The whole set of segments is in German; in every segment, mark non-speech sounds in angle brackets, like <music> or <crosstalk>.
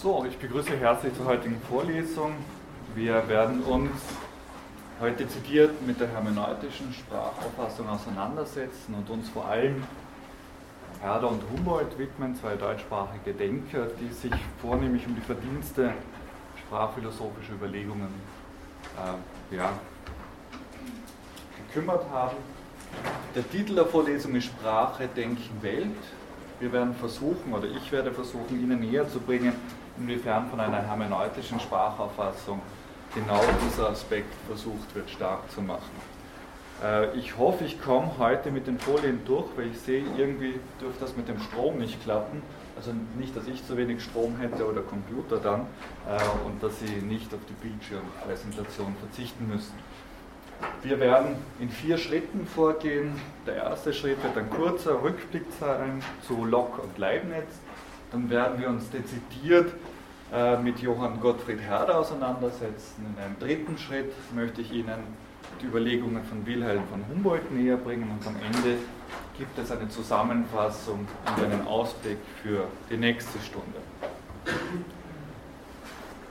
So, ich begrüße herzlich zur heutigen Vorlesung. Wir werden uns heute zitiert mit der hermeneutischen Sprachauffassung auseinandersetzen und uns vor allem Herder und Humboldt widmen, zwei deutschsprachige Denker, die sich vornehmlich um die Verdienste sprachphilosophischer Überlegungen äh, ja, gekümmert haben. Der Titel der Vorlesung ist Sprache, Denken, Welt. Wir werden versuchen, oder ich werde versuchen, Ihnen näher zu bringen, inwiefern von einer hermeneutischen Sprachauffassung genau dieser Aspekt versucht wird stark zu machen. Äh, ich hoffe, ich komme heute mit den Folien durch, weil ich sehe, irgendwie dürfte das mit dem Strom nicht klappen. Also nicht, dass ich zu wenig Strom hätte oder Computer dann äh, und dass Sie nicht auf die Bildschirmpräsentation verzichten müssen. Wir werden in vier Schritten vorgehen. Der erste Schritt wird ein kurzer Rückblick sein zu Locke und Leibniz. Dann werden wir uns dezidiert mit Johann Gottfried Herder auseinandersetzen. In einem dritten Schritt möchte ich Ihnen die Überlegungen von Wilhelm von Humboldt näher bringen und am Ende gibt es eine Zusammenfassung und einen Ausblick für die nächste Stunde.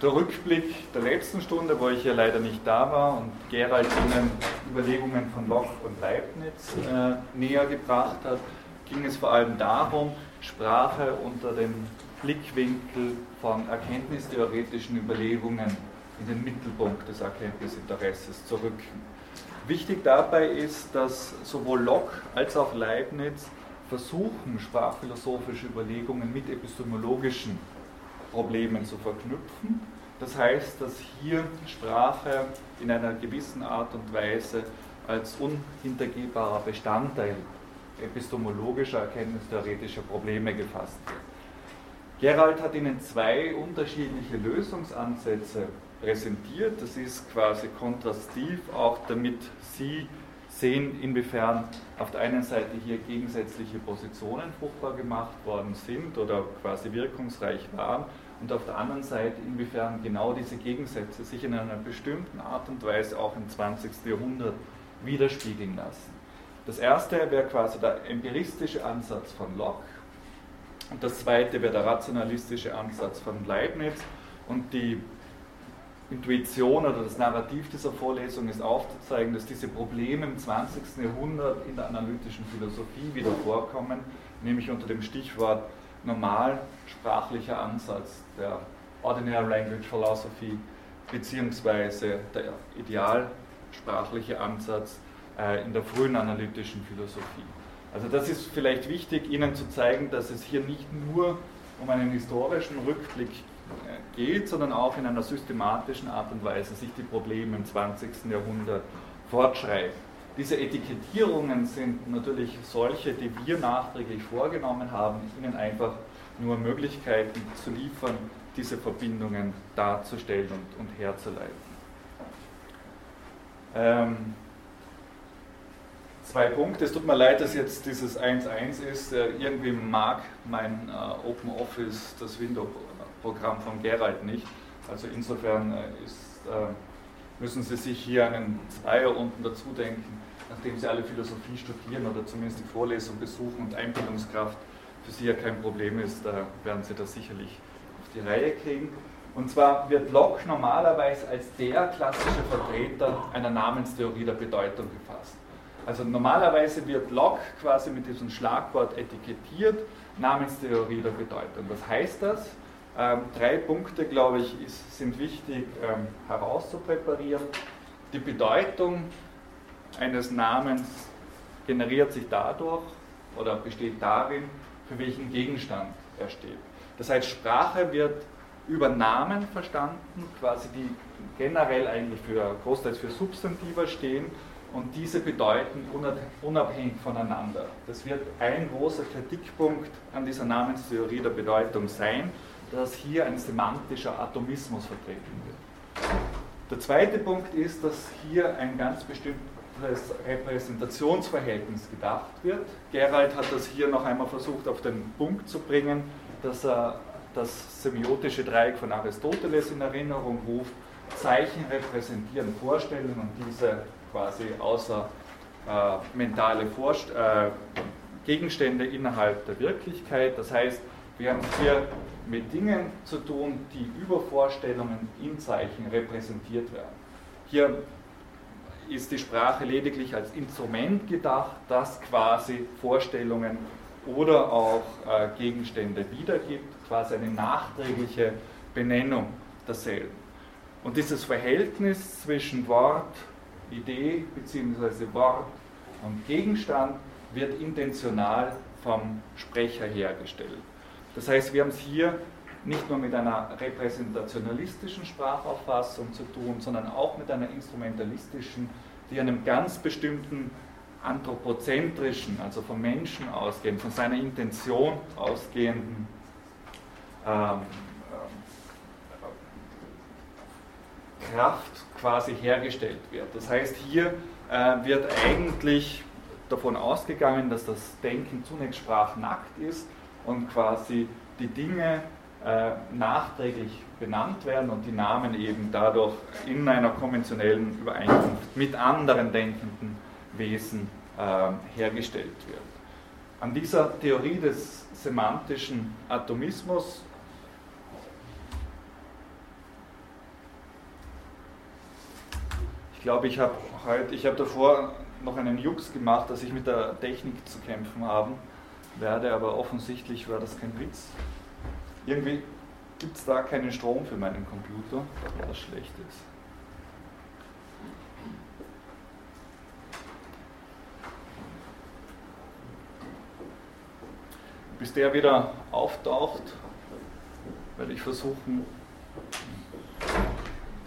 Der Rückblick der letzten Stunde, wo ich ja leider nicht da war und Gerald Ihnen Überlegungen von Locke und Leibniz äh, näher gebracht hat, ging es vor allem darum, Sprache unter dem Blickwinkel von erkenntnistheoretischen Überlegungen in den Mittelpunkt des Erkenntnisinteresses zu rücken. Wichtig dabei ist, dass sowohl Locke als auch Leibniz versuchen, sprachphilosophische Überlegungen mit epistemologischen Problemen zu verknüpfen. Das heißt, dass hier Sprache in einer gewissen Art und Weise als unhintergehbarer Bestandteil epistemologischer, erkenntnistheoretischer Probleme gefasst wird. Gerald hat Ihnen zwei unterschiedliche Lösungsansätze präsentiert. Das ist quasi kontrastiv, auch damit Sie sehen, inwiefern auf der einen Seite hier gegensätzliche Positionen fruchtbar gemacht worden sind oder quasi wirkungsreich waren und auf der anderen Seite, inwiefern genau diese Gegensätze sich in einer bestimmten Art und Weise auch im 20. Jahrhundert widerspiegeln lassen. Das erste wäre quasi der empiristische Ansatz von Locke und das zweite wäre der rationalistische Ansatz von Leibniz und die Intuition oder das Narrativ dieser Vorlesung ist aufzuzeigen, dass diese Probleme im 20. Jahrhundert in der analytischen Philosophie wieder vorkommen, nämlich unter dem Stichwort normalsprachlicher Ansatz der Ordinary Language Philosophy beziehungsweise der idealsprachliche Ansatz äh, in der frühen analytischen Philosophie. Also das ist vielleicht wichtig, Ihnen zu zeigen, dass es hier nicht nur um einen historischen Rückblick äh, geht, sondern auch in einer systematischen Art und Weise sich die Probleme im 20. Jahrhundert fortschreiben. Diese Etikettierungen sind natürlich solche, die wir nachträglich vorgenommen haben, Ihnen einfach nur Möglichkeiten zu liefern, diese Verbindungen darzustellen und, und herzuleiten. Ähm, zwei Punkte. Es tut mir leid, dass jetzt dieses 1.1 ist. Äh, irgendwie mag mein äh, Open Office das Window-Programm von Gerald nicht. Also insofern äh, ist, müssen Sie sich hier einen Zweier unten dazu denken, nachdem Sie alle Philosophie studieren oder zumindest die Vorlesung besuchen und Einbildungskraft für Sie ja kein Problem ist, da werden Sie das sicherlich auf die Reihe kriegen. Und zwar wird Locke normalerweise als der klassische Vertreter einer Namenstheorie der Bedeutung gefasst. Also normalerweise wird Locke quasi mit diesem Schlagwort etikettiert, Namenstheorie der Bedeutung. Was heißt das? Ähm, drei Punkte, glaube ich, ist, sind wichtig ähm, herauszupräparieren. Die Bedeutung eines Namens generiert sich dadurch oder besteht darin, für welchen Gegenstand er steht. Das heißt, Sprache wird über Namen verstanden, quasi die generell eigentlich für großteils für Substantiva stehen und diese bedeuten unabhängig voneinander. Das wird ein großer Kritikpunkt an dieser Namenstheorie der Bedeutung sein, dass hier ein semantischer Atomismus vertreten wird. Der zweite Punkt ist, dass hier ein ganz bestimmtes Repräsentationsverhältnis gedacht wird. Gerald hat das hier noch einmal versucht auf den Punkt zu bringen, dass er das semiotische Dreieck von Aristoteles in Erinnerung ruft. Zeichen repräsentieren Vorstellungen und diese quasi außer äh, mentale Vorst äh, Gegenstände innerhalb der Wirklichkeit. Das heißt, wir haben hier mit Dingen zu tun, die über Vorstellungen in Zeichen repräsentiert werden. Hier ist die Sprache lediglich als Instrument gedacht, das quasi Vorstellungen oder auch äh, Gegenstände wiedergibt, quasi eine nachträgliche Benennung derselben. Und dieses Verhältnis zwischen Wort, Idee bzw. Wort und Gegenstand wird intentional vom Sprecher hergestellt. Das heißt, wir haben es hier nicht nur mit einer repräsentationalistischen Sprachauffassung zu tun, sondern auch mit einer instrumentalistischen, die einem ganz bestimmten anthropozentrischen, also vom Menschen ausgehend, von seiner Intention ausgehenden ähm, äh, Kraft quasi hergestellt wird. Das heißt, hier äh, wird eigentlich davon ausgegangen, dass das Denken zunächst sprachnackt ist und quasi die Dinge äh, nachträglich benannt werden und die Namen eben dadurch in einer konventionellen Übereinkunft mit anderen denkenden Wesen äh, hergestellt wird. An dieser Theorie des semantischen Atomismus glaube, ich habe heute, ich habe davor noch einen Jux gemacht, dass ich mit der Technik zu kämpfen haben werde, aber offensichtlich war das kein Witz. Irgendwie gibt es da keinen Strom für meinen Computer, was schlecht ist. Bis der wieder auftaucht, werde ich versuchen,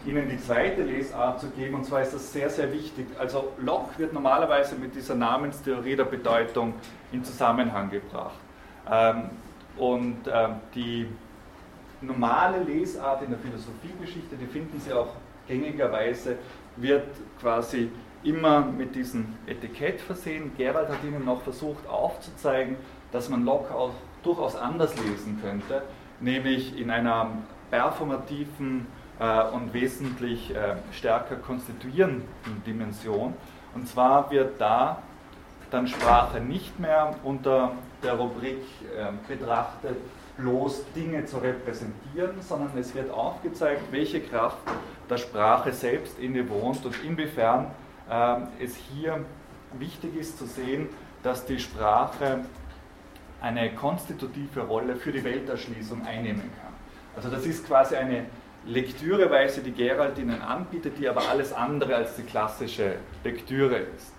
Ihnen die zweite Lesart zu geben, und zwar ist das sehr, sehr wichtig. Also Locke wird normalerweise mit dieser Namenstheorie der Bedeutung in Zusammenhang gebracht. Ähm, und ähm, die normale Lesart in der Philosophiegeschichte, die finden Sie auch gängigerweise, wird quasi immer mit diesem Etikett versehen. Gerald hat Ihnen noch versucht aufzuzeigen, dass man Locke auch durchaus anders lesen könnte, nämlich in einer performativen und wesentlich äh, stärker konstituierenden Dimension. Und zwar wird da dann Sprache nicht mehr unter der Rubrik äh, betrachtet, bloß Dinge zu repräsentieren, sondern es wird aufgezeigt, welche Kraft der Sprache selbst innewohnt und inwiefern äh, es hier wichtig ist zu sehen, dass die Sprache eine konstitutive Rolle für die Welterschließung einnehmen kann. Also das ist quasi eine Lektüreweise, die Gerald Ihnen anbietet, die aber alles andere als die klassische Lektüre ist.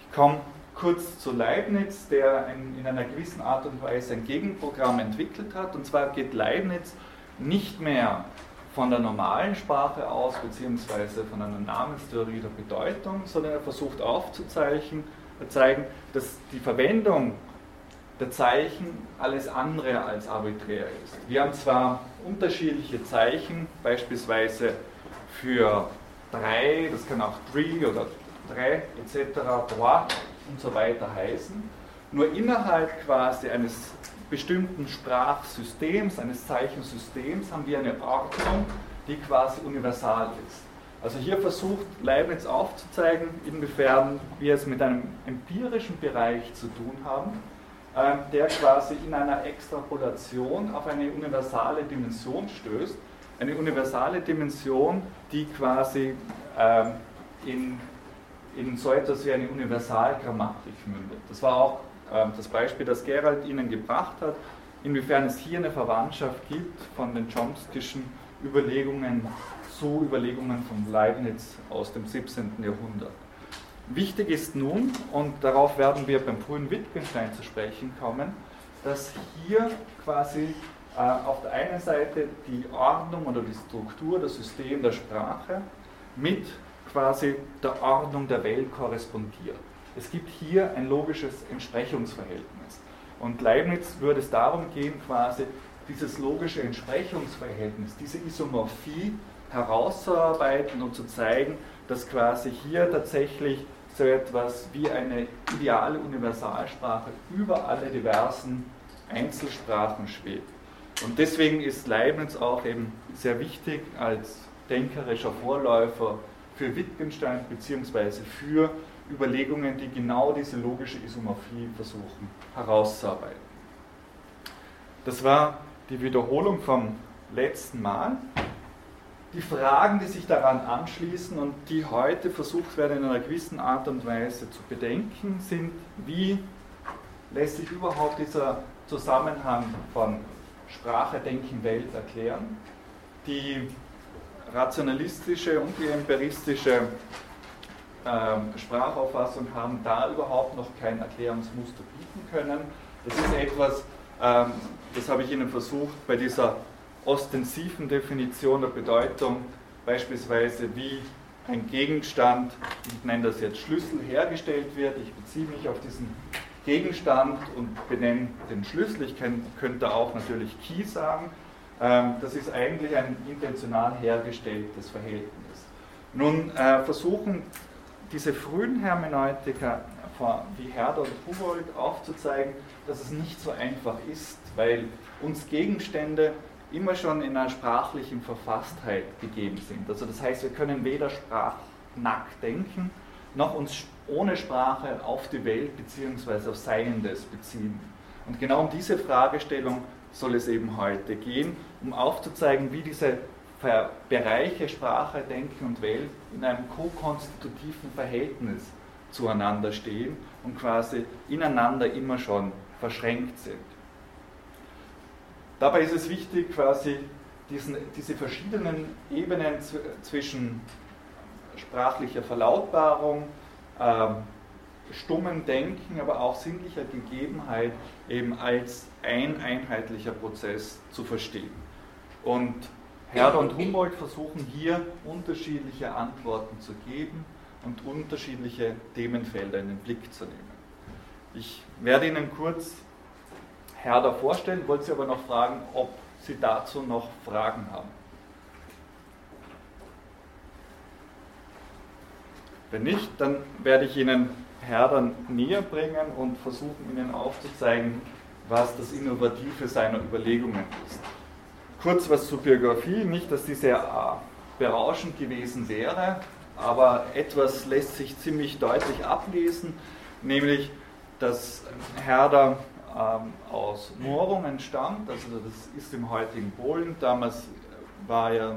Ich komme kurz zu Leibniz, der in, in einer gewissen Art und Weise ein Gegenprogramm entwickelt hat. Und zwar geht Leibniz nicht mehr von der normalen Sprache aus, beziehungsweise von einer Namenstheorie der Bedeutung, sondern er versucht aufzuzeigen, zeigen, dass die Verwendung der Zeichen alles andere als arbiträr ist. Wir haben zwar unterschiedliche Zeichen, beispielsweise für drei, das kann auch three oder drei etc., trois und so weiter heißen, nur innerhalb quasi eines bestimmten Sprachsystems, eines Zeichensystems haben wir eine Ordnung, die quasi universal ist. Also hier versucht Leibniz aufzuzeigen, inwiefern wir es mit einem empirischen Bereich zu tun haben, der quasi in einer Extrapolation auf eine universale Dimension stößt. Eine universale Dimension, die quasi ähm, in, in so etwas wie eine Universalgrammatik mündet. Das war auch ähm, das Beispiel, das Gerald Ihnen gebracht hat, inwiefern es hier eine Verwandtschaft gibt von den Chomsky'schen Überlegungen zu Überlegungen von Leibniz aus dem 17. Jahrhundert. Wichtig ist nun, und darauf werden wir beim frühen Wittgenstein zu sprechen kommen, dass hier quasi äh, auf der einen Seite die Ordnung oder die Struktur, das System der Sprache mit quasi der Ordnung der Welt korrespondiert. Es gibt hier ein logisches Entsprechungsverhältnis. Und Leibniz würde es darum gehen, quasi dieses logische Entsprechungsverhältnis, diese Isomorphie herauszuarbeiten und zu zeigen, dass quasi hier tatsächlich so etwas wie eine ideale Universalsprache über alle diversen Einzelsprachen schwebt. Und deswegen ist Leibniz auch eben sehr wichtig als denkerischer Vorläufer für Wittgenstein bzw. für Überlegungen, die genau diese logische Isomorphie versuchen herauszuarbeiten. Das war die Wiederholung vom letzten Mal. Die Fragen, die sich daran anschließen und die heute versucht werden in einer gewissen Art und Weise zu bedenken, sind, wie lässt sich überhaupt dieser Zusammenhang von Sprache, Denken, Welt erklären? Die rationalistische und die empiristische ähm, Sprachauffassung haben da überhaupt noch kein Erklärungsmuster bieten können. Das ist etwas, ähm, das habe ich Ihnen versucht bei dieser ostensiven Definition der Bedeutung, beispielsweise wie ein Gegenstand, ich nenne das jetzt Schlüssel, hergestellt wird. Ich beziehe mich auf diesen Gegenstand und benenne den Schlüssel. Ich könnte auch natürlich Key sagen. Ähm, das ist eigentlich ein intentional hergestelltes Verhältnis. Nun äh, versuchen diese frühen Hermeneutiker wie Herder und Humboldt aufzuzeigen, dass es nicht so einfach ist, weil uns Gegenstände immer schon in einer sprachlichen Verfasstheit gegeben sind. Also das heißt, wir können weder sprachnackt denken, noch uns ohne Sprache auf die Welt bzw. auf Seiendes beziehen. Und genau um diese Fragestellung soll es eben heute gehen, um aufzuzeigen, wie diese Bereiche Sprache, Denken und Welt in einem ko-konstitutiven Verhältnis zueinander stehen und quasi ineinander immer schon verschränkt sind. Dabei ist es wichtig, quasi diesen, diese verschiedenen Ebenen zwischen sprachlicher Verlautbarung, ähm, stummen Denken, aber auch sinnlicher Gegebenheit eben als ein einheitlicher Prozess zu verstehen. Und Herder und Humboldt versuchen hier unterschiedliche Antworten zu geben und unterschiedliche Themenfelder in den Blick zu nehmen. Ich werde Ihnen kurz Herder vorstellen, wollte Sie aber noch fragen, ob Sie dazu noch Fragen haben. Wenn nicht, dann werde ich Ihnen Herder näher bringen und versuchen Ihnen aufzuzeigen, was das Innovative seiner Überlegungen ist kurz was zur Biografie, nicht, dass die sehr äh, berauschend gewesen wäre, aber etwas lässt sich ziemlich deutlich ablesen, nämlich, dass Herder ähm, aus Moorungen stammt, also das ist im heutigen Polen, damals war ja äh,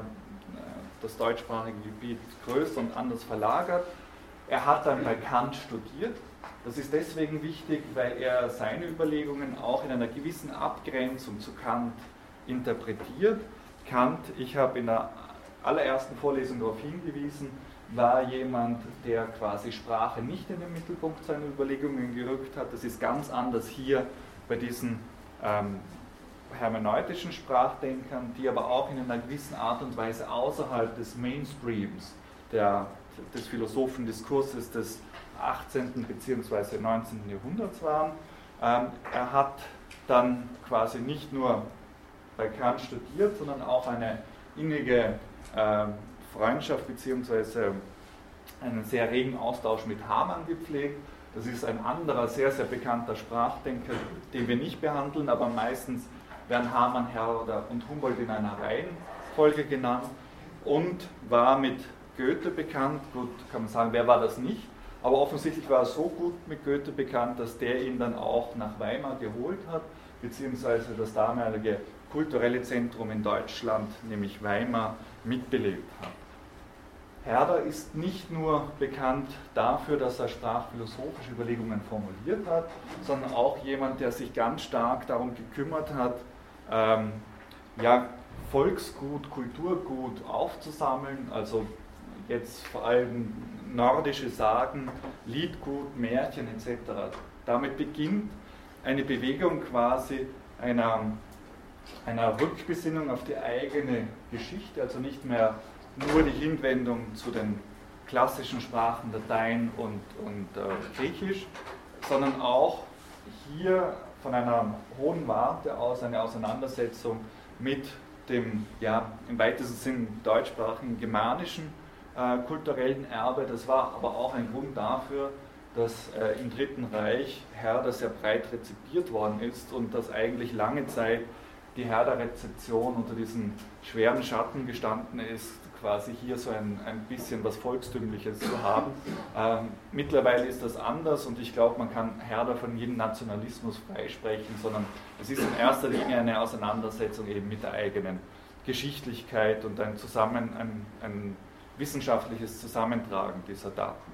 das deutschsprachige Gebiet größer und anders verlagert. Er hat dann bei Kant studiert. Das ist deswegen wichtig, weil er seine Überlegungen auch in einer gewissen Abgrenzung zu Kant interpretiert. Kant, ich habe in der allerersten Vorlesung darauf hingewiesen, war jemand, der quasi Sprache nicht in den Mittelpunkt seiner Überlegungen gerückt hat. Das ist ganz anders hier bei diesen ähm, hermeneutischen Sprachdenkern, die aber auch in einer gewissen Art und Weise außerhalb des Mainstreams der, des Philosophendiskurses des 18. bzw. 19. Jahrhunderts waren. Ähm, er hat dann quasi nicht nur bei Kant studiert, sondern auch eine innige äh, Freundschaft bzw. einen sehr regen Austausch mit Hamann gepflegt. Das ist ein anderer, sehr, sehr bekannter Sprachdenker, den wir nicht behandeln, aber meistens werden Hamann, Herder und Humboldt in einer Reihenfolge genannt und war mit Goethe bekannt. Gut, kann man sagen, wer war das nicht? Aber offensichtlich war er so gut mit Goethe bekannt, dass der ihn dann auch nach Weimar geholt hat, beziehungsweise das damalige kulturelle Zentrum in Deutschland, nämlich Weimar, mitbelebt hat. Herder ist nicht nur bekannt dafür, dass er sprachphilosophische Überlegungen formuliert hat, sondern auch jemand, der sich ganz stark darum gekümmert hat, ähm, ja, Volksgut, Kulturgut aufzusammeln, also jetzt vor allem nordische Sagen, Liedgut, Märchen etc. Damit beginnt eine Bewegung quasi einer einer Rückbesinnung auf die eigene Geschichte, also nicht mehr nur die Hinwendung zu den klassischen Sprachen Latein und, und äh, Griechisch, sondern auch hier von einer hohen Warte aus eine Auseinandersetzung mit dem, ja, im weitesten Sinn deutschsprachigen germanischen äh, kulturellen Erbe. Das war aber auch ein Grund dafür, dass äh, im Dritten Reich Herder sehr breit rezipiert worden ist und dass eigentlich lange Zeit die Herder-Rezeption unter diesen schweren Schatten gestanden ist, quasi hier so ein, ein bisschen was Volkstümliches zu haben. Ähm, mittlerweile ist das anders und ich glaube, man kann Herder von jedem Nationalismus freisprechen, sondern es ist in erster Linie eine Auseinandersetzung eben mit der eigenen Geschichtlichkeit und ein, Zusammen, ein, ein wissenschaftliches Zusammentragen dieser Daten.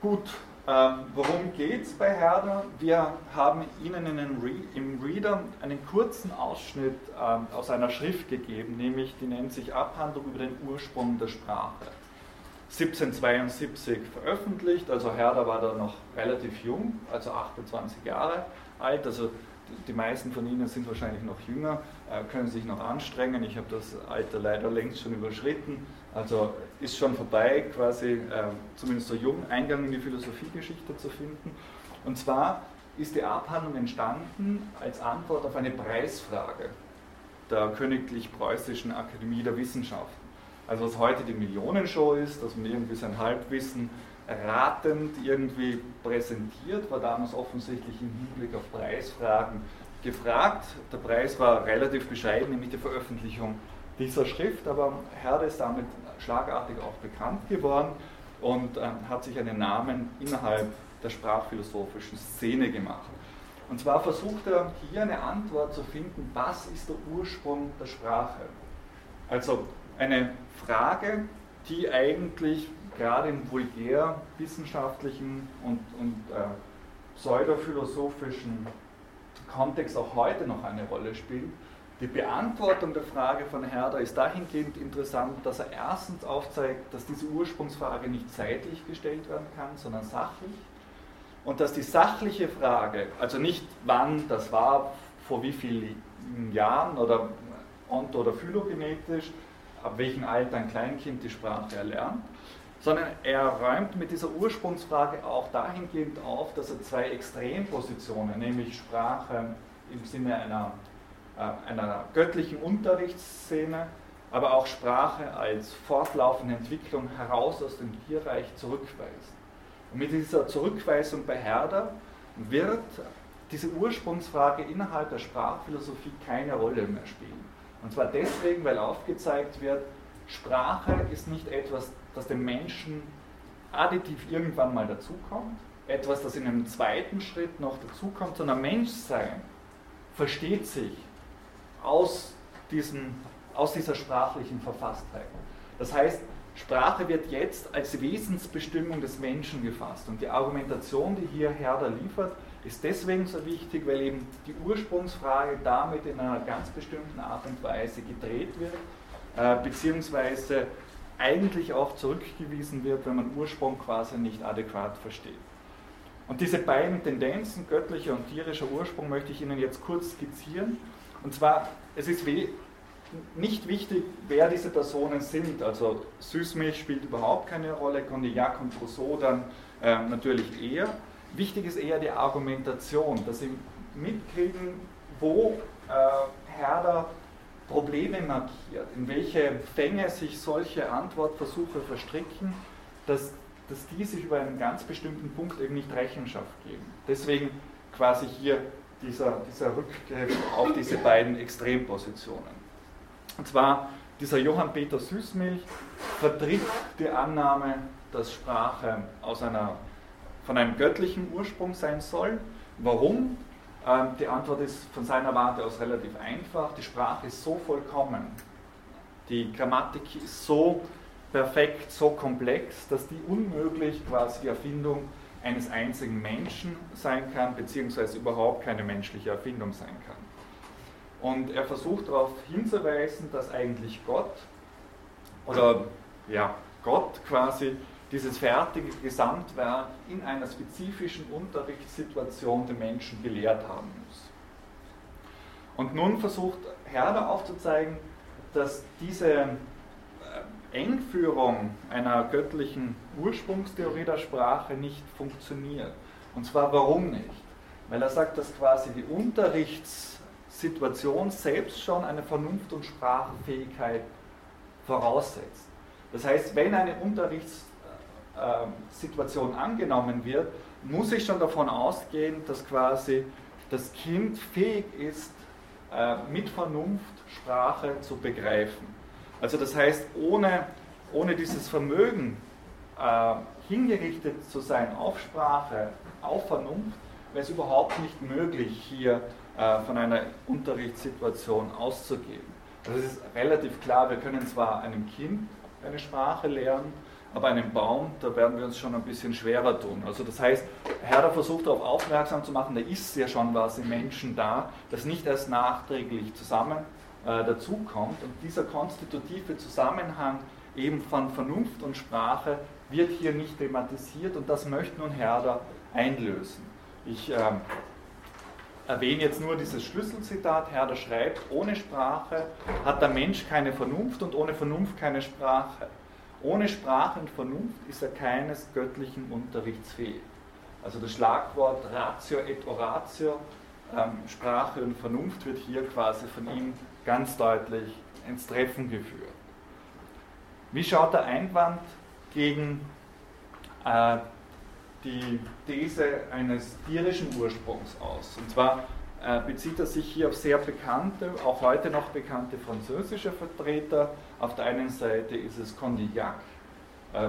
Gut, ähm, worum geht es bei Herder? Wir haben Ihnen Re im Reader einen kurzen Ausschnitt ähm, aus einer Schrift gegeben, nämlich die nennt sich Abhandlung über den Ursprung der Sprache. 1772 veröffentlicht, also Herder war da noch relativ jung, also 28 Jahre alt, also die meisten von Ihnen sind wahrscheinlich noch jünger, äh, können sich noch anstrengen. Ich habe das Alter leider längst schon überschritten. Also ist schon vorbei, quasi äh, zumindest so jung Eingang in die Philosophiegeschichte zu finden. Und zwar ist die Abhandlung entstanden als Antwort auf eine Preisfrage der Königlich Preußischen Akademie der Wissenschaften. Also was heute die Millionenshow ist, dass man irgendwie sein Halbwissen ratend irgendwie präsentiert, war damals offensichtlich im Hinblick auf Preisfragen gefragt. Der Preis war relativ bescheiden, nämlich die Veröffentlichung dieser Schrift, aber Herde ist damit schlagartig auch bekannt geworden und äh, hat sich einen Namen innerhalb der sprachphilosophischen Szene gemacht. Und zwar versucht er hier eine Antwort zu finden, was ist der Ursprung der Sprache? Also eine Frage, die eigentlich gerade im vulgär wissenschaftlichen und, und äh, pseudophilosophischen Kontext auch heute noch eine Rolle spielt. Die Beantwortung der Frage von Herder ist dahingehend interessant, dass er erstens aufzeigt, dass diese Ursprungsfrage nicht zeitlich gestellt werden kann, sondern sachlich. Und dass die sachliche Frage, also nicht wann das war, vor wie vielen Jahren oder ont- oder phylogenetisch, ab welchem Alter ein Kleinkind die Sprache erlernt, sondern er räumt mit dieser Ursprungsfrage auch dahingehend auf, dass er zwei Extrempositionen, nämlich Sprache im Sinne einer, einer göttlichen Unterrichtsszene, aber auch Sprache als fortlaufende Entwicklung heraus aus dem Tierreich zurückweist. Und mit dieser Zurückweisung bei Herder wird diese Ursprungsfrage innerhalb der Sprachphilosophie keine Rolle mehr spielen. Und zwar deswegen, weil aufgezeigt wird, Sprache ist nicht etwas, das dem Menschen additiv irgendwann mal dazukommt, etwas, das in einem zweiten Schritt noch dazukommt, sondern Menschsein versteht sich aus, diesem, aus dieser sprachlichen Verfasstheit. Das heißt, Sprache wird jetzt als Wesensbestimmung des Menschen gefasst. Und die Argumentation, die hier Herder liefert, ist deswegen so wichtig, weil eben die Ursprungsfrage damit in einer ganz bestimmten Art und Weise gedreht wird, äh, beziehungsweise eigentlich auch zurückgewiesen wird, wenn man Ursprung quasi nicht adäquat versteht. Und diese beiden Tendenzen, göttlicher und tierischer Ursprung, möchte ich Ihnen jetzt kurz skizzieren. Und zwar, es ist nicht wichtig, wer diese Personen sind. Also Süßmilch spielt überhaupt keine Rolle, Condillac und Rousseau dann äh, natürlich eher. Wichtig ist eher die Argumentation, dass Sie mitkriegen, wo äh, Herder Probleme markiert, in welche Fänge sich solche Antwortversuche verstricken, dass, dass die sich über einen ganz bestimmten Punkt eben nicht Rechenschaft geben. Deswegen quasi hier dieser, dieser Rückgriff auf diese beiden Extrempositionen. Und zwar dieser Johann Peter Süßmilch vertritt die Annahme, dass Sprache aus einer, von einem göttlichen Ursprung sein soll. Warum? Ähm, die Antwort ist von seiner Warte aus relativ einfach. Die Sprache ist so vollkommen, die Grammatik ist so perfekt, so komplex, dass die unmöglich quasi die Erfindung eines einzigen Menschen sein kann, beziehungsweise überhaupt keine menschliche Erfindung sein kann. Und er versucht darauf hinzuweisen, dass eigentlich Gott, oder ja, Gott quasi dieses fertige Gesamtwerk in einer spezifischen Unterrichtssituation den Menschen gelehrt haben muss. Und nun versucht Herder aufzuzeigen, dass diese Engführung einer göttlichen Ursprungstheorie der Sprache nicht funktioniert. Und zwar warum nicht? Weil er sagt, dass quasi die Unterrichtssituation selbst schon eine Vernunft- und Sprachfähigkeit voraussetzt. Das heißt, wenn eine Unterrichtssituation Situation angenommen wird, muss ich schon davon ausgehen, dass quasi das Kind fähig ist, äh, mit Vernunft Sprache zu begreifen. Also das heißt, ohne, ohne dieses Vermögen äh, hingerichtet zu sein auf Sprache, auf Vernunft, wäre es überhaupt nicht möglich, hier äh, von einer Unterrichtssituation auszugehen. Also es ist relativ klar, wir können zwar einem Kind eine Sprache lernen, aber einem Baum, da werden wir uns schon ein bisschen schwerer tun. Also das heißt, Herder versucht darauf aufmerksam zu machen, da ist ja schon was im Menschen da, das nicht erst nachträglich zusammen äh, dazukommt. Und dieser konstitutive Zusammenhang eben von Vernunft und Sprache wird hier nicht thematisiert und das möchte nun Herder einlösen. Ich äh, erwähne jetzt nur dieses Schlüsselzitat. Herder schreibt, ohne Sprache hat der Mensch keine Vernunft und ohne Vernunft keine Sprache. Ohne Sprache und Vernunft ist er keines göttlichen Unterrichts fähig. Also das Schlagwort Ratio et Oratio, ähm, Sprache und Vernunft wird hier quasi von ihm ganz deutlich ins Treffen geführt. Wie schaut der Einwand gegen äh, die These eines tierischen Ursprungs aus? Und zwar äh, bezieht er sich hier auf sehr bekannte, auch heute noch bekannte französische Vertreter. Auf der einen Seite ist es Condillac, äh,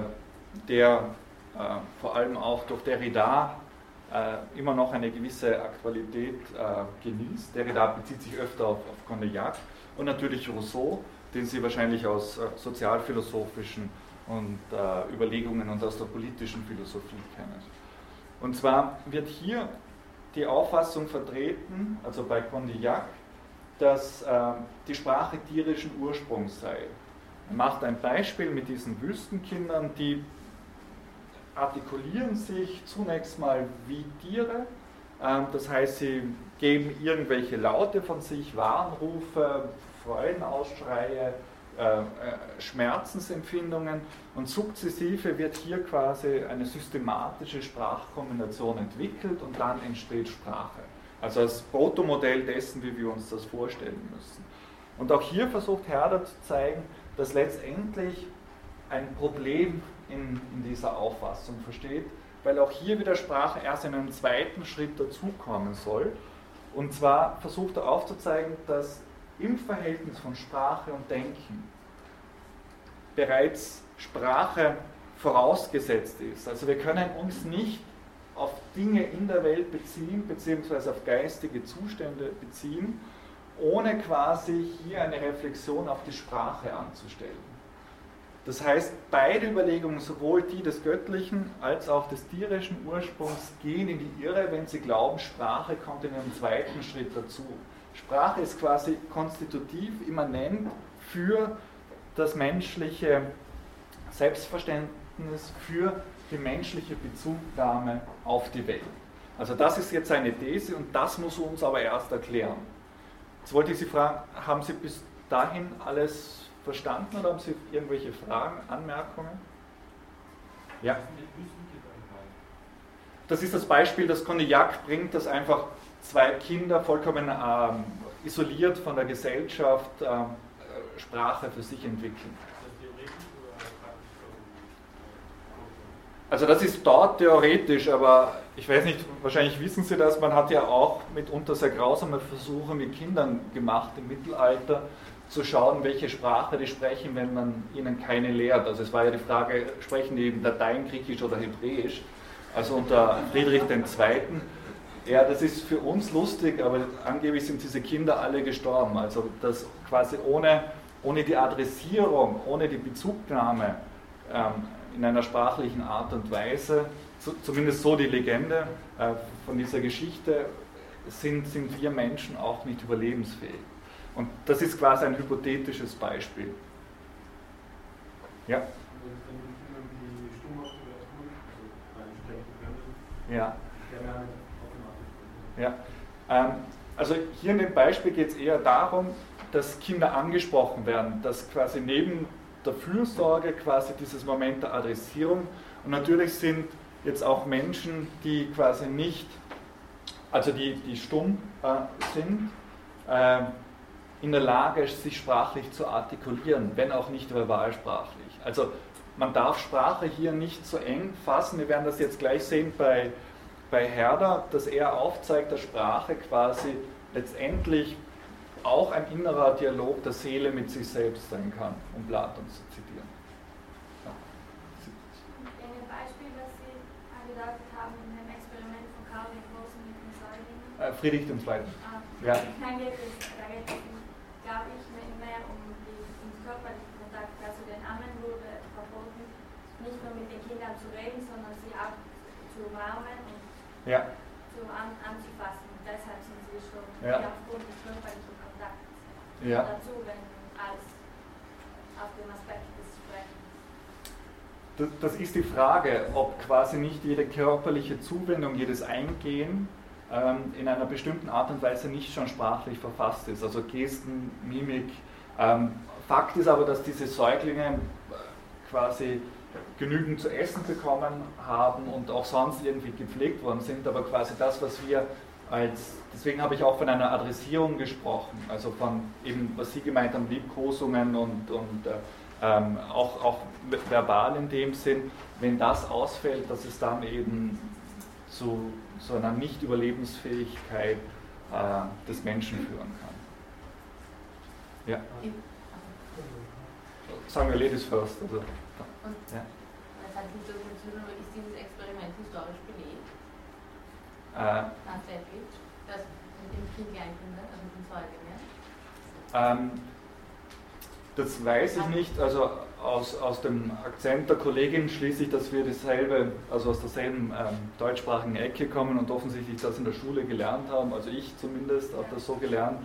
der äh, vor allem auch durch Derrida immer noch eine gewisse Aktualität genießt. Derrida bezieht sich öfter auf, auf Condillac und natürlich Rousseau, den Sie wahrscheinlich aus sozialphilosophischen und Überlegungen und aus der politischen Philosophie kennen. Und zwar wird hier die Auffassung vertreten, also bei Condillac, dass äh, die Sprache tierischen Ursprungs sei. Er macht ein Beispiel mit diesen Wüstenkindern, die artikulieren sich zunächst mal wie Tiere, äh, das heißt, sie geben irgendwelche Laute von sich, Warnrufe, Freudenausschreie, äh, äh, Schmerzensempfindungen und sukzessive wird hier quasi eine systematische Sprachkombination entwickelt und dann entsteht Sprache. Also als Protomodell dessen, wie wir uns das vorstellen müssen. Und auch hier versucht Herder zu zeigen, dass letztendlich ein Problem in, in dieser Auffassung versteht, weil auch hier wieder Sprache erst in einem zweiten Schritt dazukommen soll. Und zwar versucht er aufzuzeigen, dass im Verhältnis von Sprache und Denken bereits Sprache vorausgesetzt ist. Also wir können uns nicht auf Dinge in der Welt beziehen, beziehungsweise auf geistige Zustände beziehen, ohne quasi hier eine Reflexion auf die Sprache anzustellen. Das heißt, beide Überlegungen, sowohl die des göttlichen als auch des tierischen Ursprungs, gehen in die Irre, wenn sie glauben, Sprache kommt in einem zweiten Schritt dazu. Sprache ist quasi konstitutiv, immanent für das menschliche Selbstverständnis, für die menschliche Bezugnahme auf die Welt. Also das ist jetzt eine These und das muss uns aber erst erklären. Jetzt wollte ich Sie fragen, haben Sie bis dahin alles verstanden oder haben Sie irgendwelche Fragen, Anmerkungen? Ja. Das ist das Beispiel, das Cognac bringt, dass einfach zwei Kinder vollkommen ähm, isoliert von der Gesellschaft ähm, Sprache für sich entwickeln. Also das ist dort theoretisch, aber ich weiß nicht, wahrscheinlich wissen Sie das, man hat ja auch mitunter sehr grausame Versuche mit Kindern gemacht im Mittelalter, zu schauen, welche Sprache die sprechen, wenn man ihnen keine lehrt. Also es war ja die Frage, sprechen die Latein, Griechisch oder Hebräisch? Also unter Friedrich II ja, das ist für uns lustig, aber angeblich sind diese Kinder alle gestorben. Also das quasi ohne, ohne die Adressierung, ohne die Bezugnahme ähm, in einer sprachlichen Art und Weise, so, zumindest so die Legende äh, von dieser Geschichte, sind, sind wir Menschen auch nicht überlebensfähig. Und das ist quasi ein hypothetisches Beispiel. Ja. Ja. Ja. Ähm, also hier in dem Beispiel geht es eher darum, dass Kinder angesprochen werden, dass quasi neben der Fürsorge quasi dieses Moment der Adressierung und natürlich sind jetzt auch Menschen, die quasi nicht, also die, die stumm äh, sind, äh, in der Lage, sich sprachlich zu artikulieren, wenn auch nicht verbalsprachlich. Also man darf Sprache hier nicht so eng fassen. Wir werden das jetzt gleich sehen bei bei Herder, dass er aufzeigt, dass Sprache quasi letztendlich auch ein innerer Dialog der Seele mit sich selbst sein kann, um Platon zu zitieren. Ja. Ein Beispiel, was Sie angedeutet haben in dem Experiment von Karl den Großen mit den Säuglingen? Äh, Friedrich II. Ah, ja. Nein, geht es, da geht es, glaube ich, mehr um den körperlichen Kontakt. Also den Armen wurde verboten, nicht nur mit den Kindern zu reden, sondern sie auch zu umarmen und ja. zu an, anzufassen. Und deshalb sind sie schon ja. aufgrund des körperlichen Kontakts ja. dazu, wenn als auf dem Aspekt des Sprechens. Das ist die Frage, ob quasi nicht jede körperliche Zuwendung, jedes Eingehen ähm, in einer bestimmten Art und Weise nicht schon sprachlich verfasst ist. Also Gesten, Mimik. Ähm, Fakt ist aber, dass diese Säuglinge äh, quasi genügend zu essen bekommen haben und auch sonst irgendwie gepflegt worden sind, aber quasi das, was wir als, deswegen habe ich auch von einer Adressierung gesprochen, also von eben, was Sie gemeint haben, Liebkosungen und, und äh, ähm, auch, auch verbal in dem Sinn, wenn das ausfällt, dass es dann eben zu so einer Nicht-Überlebensfähigkeit äh, des Menschen führen kann. Ja. Sagen wir Ladies first. Also, ja. ist dieses Experiment historisch belegt? Äh, Tatsächlich? Das mit dem Kind Kleinkinder, also mit den Säuglingen? Ähm, das weiß ich nicht. Also aus, aus dem Akzent der Kollegin schließe ich, dass wir dasselbe, also aus derselben ähm, deutschsprachigen Ecke kommen und offensichtlich das in der Schule gelernt haben. Also ich zumindest habe das so gelernt,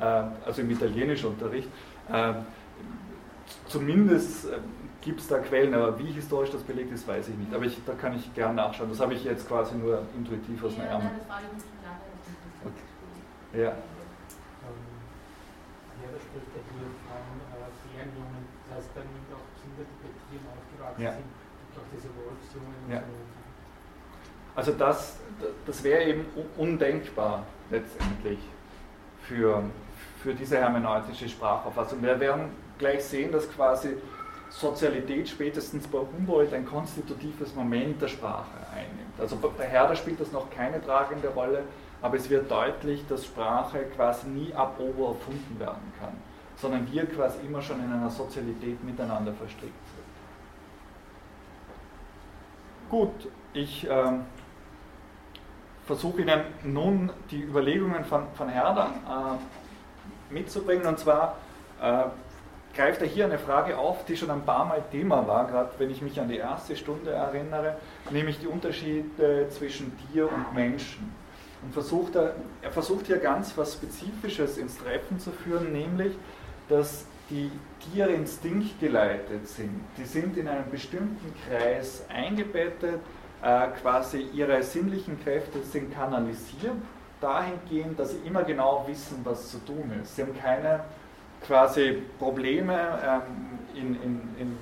äh, also im Italienischunterricht. Äh, zumindest äh, gibt es da Quellen, aber wie historisch das belegt ist, weiß ich nicht. Aber ich, da kann ich gerne nachschauen. Das habe ich jetzt quasi nur intuitiv aus dem ja, Ärmel. Okay. Ja. Ja, da spricht er hier von äh, Fernjungen, das heißt, dann nimmt auch Kinder, die bei Tieren aufgewachsen ja. sind, und auch diese Wolfsjungen ja. Also das, das wäre eben undenkbar letztendlich für, für diese hermeneutische Sprachauffassung. Wir werden gleich sehen, dass quasi Sozialität spätestens bei Humboldt ein konstitutives Moment der Sprache einnimmt. Also bei Herder spielt das noch keine tragende Rolle, aber es wird deutlich, dass Sprache quasi nie ab Ober erfunden werden kann, sondern wir quasi immer schon in einer Sozialität miteinander verstrickt sind. Gut, ich äh, versuche Ihnen nun die Überlegungen von, von Herder äh, mitzubringen und zwar äh, greift er hier eine Frage auf, die schon ein paar Mal Thema war, gerade wenn ich mich an die erste Stunde erinnere, nämlich die Unterschiede zwischen Tier und Menschen. Und versucht er, er versucht hier ganz was Spezifisches ins Treffen zu führen, nämlich, dass die Tiere instinktgeleitet sind. Die sind in einem bestimmten Kreis eingebettet, äh, quasi ihre sinnlichen Kräfte sind kanalisiert, dahingehend, dass sie immer genau wissen, was zu tun ist. Sie haben keine quasi Probleme ähm, in, in, in,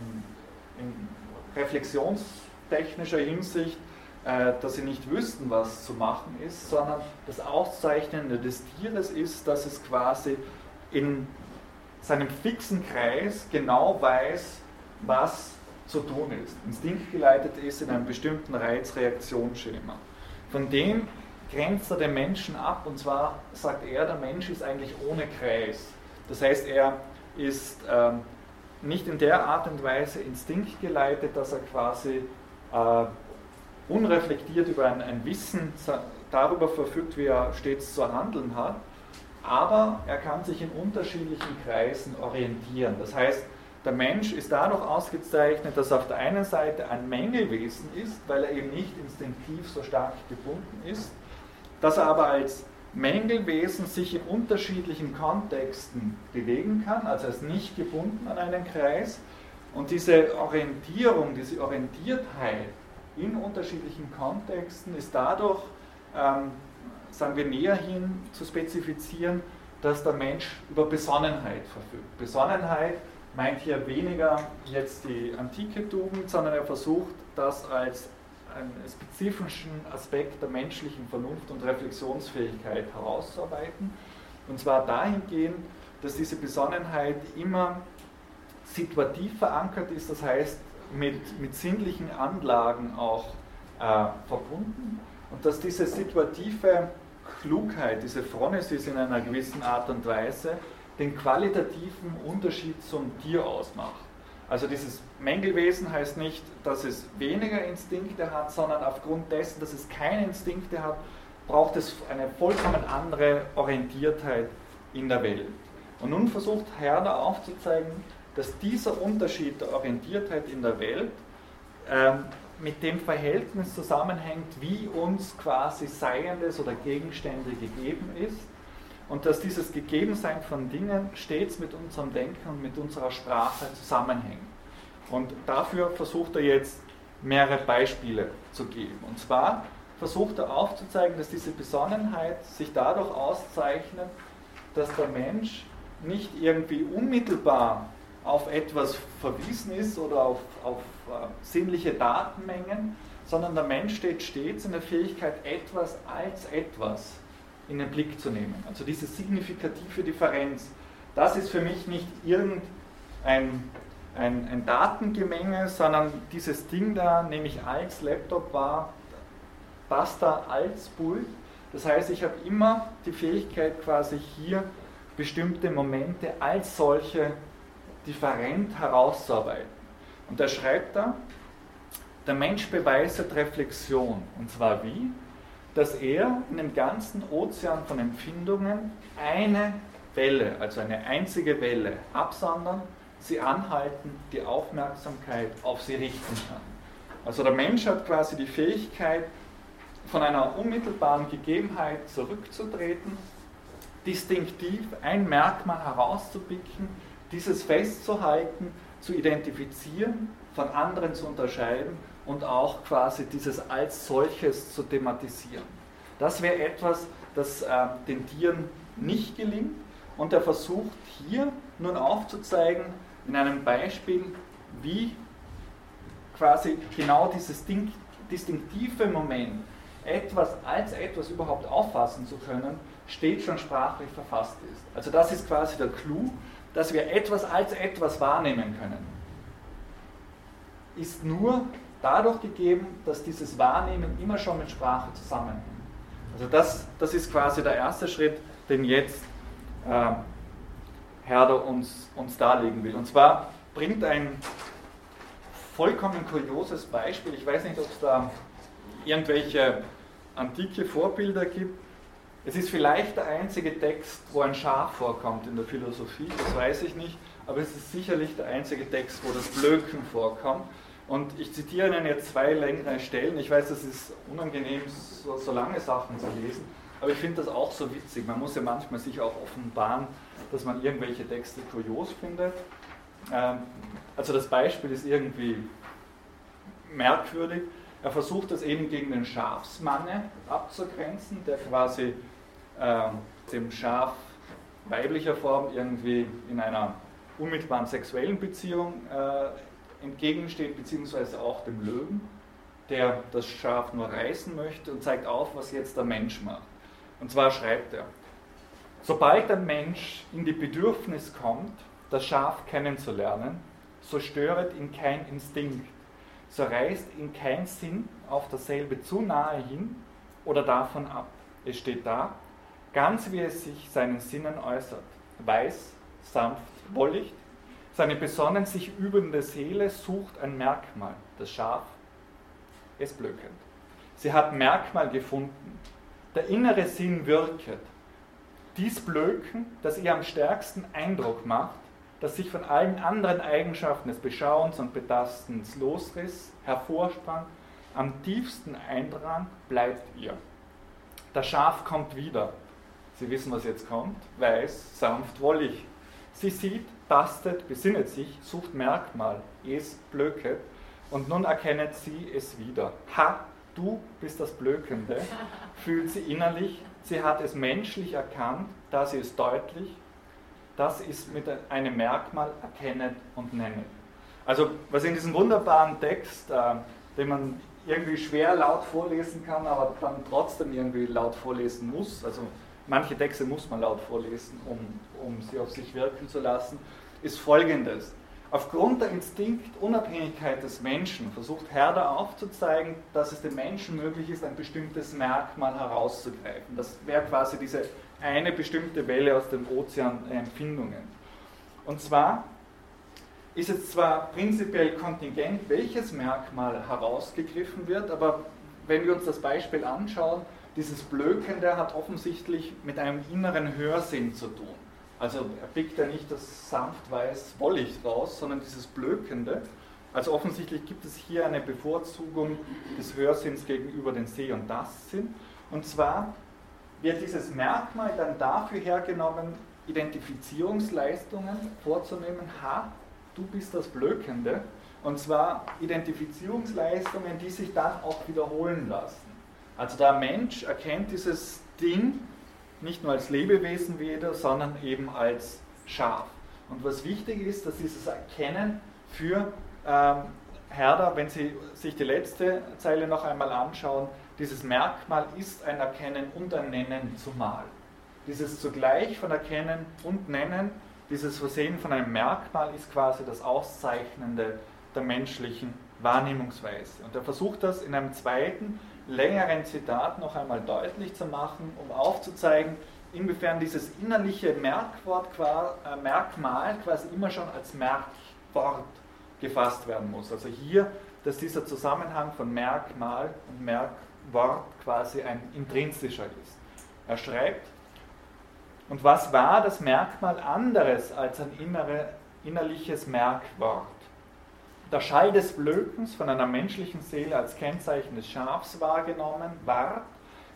in, reflexionstechnischer Hinsicht, äh, dass sie nicht wüssten, was zu machen ist, sondern das Auszeichnende des Tieres ist, dass es quasi in seinem fixen Kreis genau weiß, was zu tun ist. Instinktgeleitet ist in einem bestimmten Reizreaktionsschema. Von dem grenzt er den Menschen ab und zwar sagt er, der Mensch ist eigentlich ohne Kreis. Das heißt, er ist ähm, nicht in der Art und Weise instinktgeleitet, dass er quasi äh, unreflektiert über ein, ein, Wissen darüber verfügt, wie er stets zu handeln hat, aber er kann sich in unterschiedlichen Kreisen orientieren. Das heißt, der Mensch ist dadurch ausgezeichnet, dass er auf der einen Seite ein Mängelwesen ist, weil er eben nicht instinktiv so stark gebunden ist, dass er aber als Mängelwesen sich in unterschiedlichen Kontexten bewegen kann, also er ist nicht gebunden an einen Kreis. Und diese Orientierung, diese Orientiertheit in unterschiedlichen Kontexten ist dadurch, ähm, sagen wir, näher hin zu spezifizieren, dass der Mensch über Besonnenheit verfügt. Besonnenheit meint hier weniger jetzt die antike Tugend, sondern er versucht das als einen spezifischen Aspekt der menschlichen Vernunft und Reflexionsfähigkeit herauszuarbeiten. Und zwar dahingehend, dass diese Besonnenheit immer situativ verankert ist, das heißt mit, mit sinnlichen Anlagen auch äh, verbunden und dass diese situative Klugheit, diese Phronesis in einer gewissen Art und Weise, den qualitativen Unterschied zum Tier ausmacht. Also dieses Mängelwesen heißt nicht, dass es weniger Instinkte hat, sondern aufgrund dessen, dass es keine Instinkte hat, braucht es eine vollkommen andere Orientiertheit in der Welt. Und nun versucht Herder aufzuzeigen, dass dieser Unterschied der Orientiertheit in der Welt ähm, mit dem Verhältnis zusammenhängt, wie uns quasi Seiendes oder Gegenstände gegeben ist und dass dieses Gegebensein von Dingen stets mit unserem Denken und mit unserer Sprache zusammenhängt. Und dafür versucht er jetzt mehrere Beispiele zu geben. Und zwar versucht er aufzuzeigen, dass diese Besonnenheit sich dadurch auszeichnet, dass der Mensch nicht irgendwie unmittelbar auf etwas verwiesen ist oder auf, auf uh, sinnliche Datenmengen, sondern der Mensch steht stets in der Fähigkeit, etwas als etwas in den Blick zu nehmen. Also diese signifikative Differenz, das ist für mich nicht irgendein ein, ein Datengemenge, sondern dieses Ding da nehme ich als Laptop wahr, passt da als Pult. Das heißt, ich habe immer die Fähigkeit, quasi hier bestimmte Momente als solche different herauszuarbeiten. Und da schreibt er, der Mensch beweist Reflexion. Und zwar wie? Dass er in dem ganzen Ozean von Empfindungen eine Welle, also eine einzige Welle, absondern, sie anhalten, die Aufmerksamkeit auf sie richten kann. Also der Mensch hat quasi die Fähigkeit, von einer unmittelbaren Gegebenheit zurückzutreten, distinktiv ein Merkmal herauszupicken, dieses festzuhalten, zu identifizieren, von anderen zu unterscheiden und auch quasi dieses als solches zu thematisieren. Das wäre etwas, das äh, den Tieren nicht gelingt und er versucht hier nun aufzuzeigen in einem Beispiel, wie quasi genau dieses distinktive Moment, etwas als etwas überhaupt auffassen zu können, steht schon sprachlich verfasst ist. Also das ist quasi der Clou, dass wir etwas als etwas wahrnehmen können. Ist nur dadurch gegeben, dass dieses Wahrnehmen immer schon mit Sprache zusammenhängt. Also das, das ist quasi der erste Schritt, den jetzt äh, Herder uns, uns darlegen will. Und zwar bringt ein vollkommen kurioses Beispiel, ich weiß nicht, ob es da irgendwelche antike Vorbilder gibt. Es ist vielleicht der einzige Text, wo ein Schaf vorkommt in der Philosophie, das weiß ich nicht, aber es ist sicherlich der einzige Text, wo das Blöken vorkommt. Und ich zitiere Ihnen jetzt zwei längere Stellen. Ich weiß, es ist unangenehm, so, so lange Sachen zu lesen, aber ich finde das auch so witzig. Man muss ja manchmal sich auch offenbaren, dass man irgendwelche Texte kurios findet. Ähm, also das Beispiel ist irgendwie merkwürdig. Er versucht das eben gegen den Schafsmanne abzugrenzen, der quasi äh, dem Schaf weiblicher Form irgendwie in einer unmittelbaren sexuellen Beziehung äh, entgegensteht, beziehungsweise auch dem Löwen, der das Schaf nur reißen möchte und zeigt auf, was jetzt der Mensch macht. Und zwar schreibt er, sobald ein Mensch in die Bedürfnis kommt, das Schaf kennenzulernen, so störet ihn kein Instinkt, so reißt ihn kein Sinn auf dasselbe zu nahe hin oder davon ab. Es steht da, ganz wie es sich seinen Sinnen äußert, weiß, sanft, wollig, seine besonnen sich übende Seele sucht ein Merkmal, das Schaf, es blökend. Sie hat Merkmal gefunden, der innere Sinn wirket. Dies Blöken, das ihr am stärksten Eindruck macht, das sich von allen anderen Eigenschaften des Beschauens und Betastens losriss, hervorsprang, am tiefsten eindrang, bleibt ihr. Das Schaf kommt wieder. Sie wissen, was jetzt kommt. Weiß, sanft, wollig. Sie sieht, tastet, besinnet sich, sucht Merkmal, es blöket, und nun erkennet sie es wieder. Ha, du bist das Blökende, <laughs> fühlt sie innerlich, sie hat es menschlich erkannt, da sie es deutlich, das ist mit einem Merkmal erkennen und nennen. Also was in diesem wunderbaren Text, äh, den man irgendwie schwer laut vorlesen kann, aber dann trotzdem irgendwie laut vorlesen muss, also manche Texte muss man laut vorlesen, um, um sie auf sich wirken zu lassen, ist folgendes. Aufgrund der Instinktunabhängigkeit des Menschen versucht Herder aufzuzeigen, dass es dem Menschen möglich ist, ein bestimmtes Merkmal herauszugreifen. Das wäre quasi diese eine bestimmte Welle aus dem Ozean Empfindungen. Und zwar ist es zwar prinzipiell kontingent, welches Merkmal herausgegriffen wird, aber wenn wir uns das Beispiel anschauen, dieses Blökende hat offensichtlich mit einem inneren Hörsinn zu tun. Also er pickt ja nicht das sanft weiß Wollicht raus, sondern dieses Blökende. Also offensichtlich gibt es hier eine Bevorzugung des Hörsinns gegenüber den Seh- und Das-Sinn. Und zwar wird dieses Merkmal dann dafür hergenommen, Identifizierungsleistungen vorzunehmen. Ha, du bist das Blökende. Und zwar Identifizierungsleistungen, die sich dann auch wiederholen lassen. Also der Mensch erkennt dieses Ding nicht nur als Lebewesen wieder, sondern eben als Schaf. Und was wichtig ist, dass dieses Erkennen für ähm, Herder, wenn Sie sich die letzte Zeile noch einmal anschauen, dieses Merkmal ist ein Erkennen und ein Nennen zumal. Dieses zugleich von Erkennen und Nennen, dieses Versehen von einem Merkmal ist quasi das Auszeichnende der menschlichen Wahrnehmungsweise. Und er versucht das in einem zweiten, längeren Zitat noch einmal deutlich zu machen, um aufzuzeigen, inwiefern dieses innerliche Merkwort, äh, Merkmal quasi immer schon als Merkwort gefasst werden muss. Also hier, dass dieser Zusammenhang von Merkmal und Merkwort quasi ein intrinsischer ist. Er schreibt, und was war das Merkmal anderes als ein innere, innerliches Merkwort? Der Schall des Blökens von einer menschlichen Seele als Kennzeichen des Schafs wahrgenommen ward,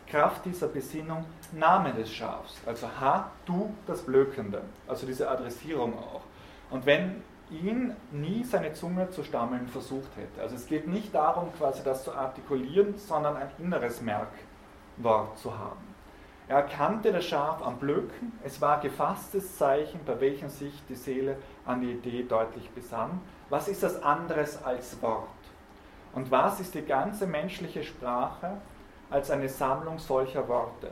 Kraft dieser Besinnung Name des Schafs. Also ha, du, das Blökende. Also diese Adressierung auch. Und wenn ihn nie seine Zunge zu stammeln versucht hätte. Also es geht nicht darum, quasi das zu artikulieren, sondern ein inneres Merkwort zu haben. Er erkannte das Schaf am Blöken, es war gefasstes Zeichen, bei welchem sich die Seele an die Idee deutlich besann. Was ist das anderes als Wort? Und was ist die ganze menschliche Sprache als eine Sammlung solcher Worte?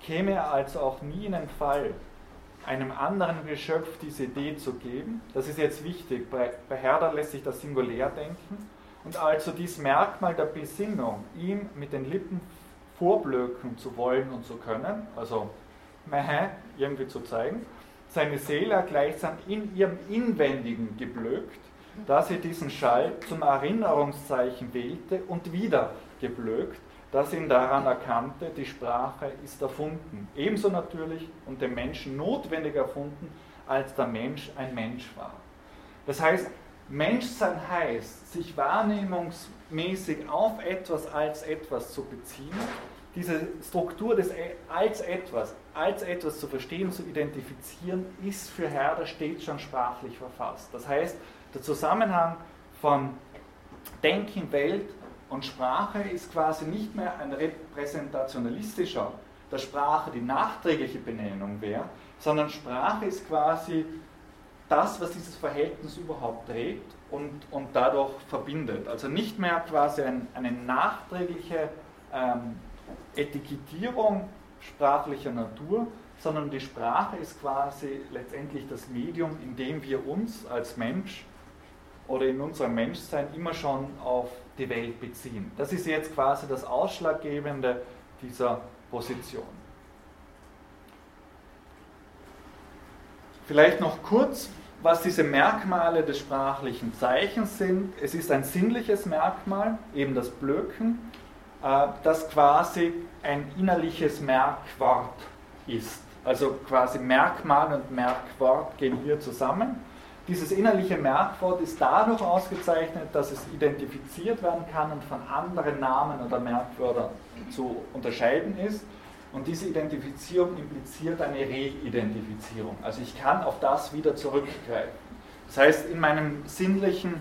Käme er also auch nie in den Fall, einem anderen Geschöpf diese Idee zu geben? Das ist jetzt wichtig. Bei, bei Herder lässt sich das singulär denken. Und also dies Merkmal der Besinnung, ihm mit den Lippen vorblöken zu wollen und zu können, also meh, irgendwie zu zeigen, seine Seele gleichsam in ihrem Inwendigen geblökt, da sie diesen Schall zum Erinnerungszeichen wählte und wieder geblökt, da sie ihn daran erkannte, die Sprache ist erfunden. Ebenso natürlich und dem Menschen notwendig erfunden, als der Mensch ein Mensch war. Das heißt, Menschsein heißt, sich wahrnehmungsmäßig auf etwas als etwas zu beziehen, diese Struktur des e, als etwas, als etwas zu verstehen, zu identifizieren, ist für Herder stets schon sprachlich verfasst. Das heißt, der Zusammenhang von Denken, Welt und Sprache ist quasi nicht mehr ein repräsentationalistischer, der Sprache die nachträgliche Benennung wäre, sondern Sprache ist quasi das, was dieses Verhältnis überhaupt trägt und, und dadurch verbindet. Also nicht mehr quasi ein, eine nachträgliche ähm, Etikettierung sprachlicher Natur, sondern die Sprache ist quasi letztendlich das Medium, in dem wir uns als Mensch oder in unserem Menschsein immer schon auf die Welt beziehen. Das ist jetzt quasi das Ausschlaggebende dieser Position. Vielleicht noch kurz, was diese Merkmale des sprachlichen Zeichens sind. Es ist ein sinnliches Merkmal, eben das Blöken, äh, das quasi ein innerliches Merkwort ist. Also quasi Merkmal und Merkwort gehen hier zusammen. Dieses innerliche Merkwort ist dadurch ausgezeichnet, dass es identifiziert werden kann und von anderen Namen oder Merkwörtern zu unterscheiden ist. Und diese Identifizierung impliziert eine Reidentifizierung. Also ich kann auf das wieder zurückgreifen. Das heißt, in meinem sinnlichen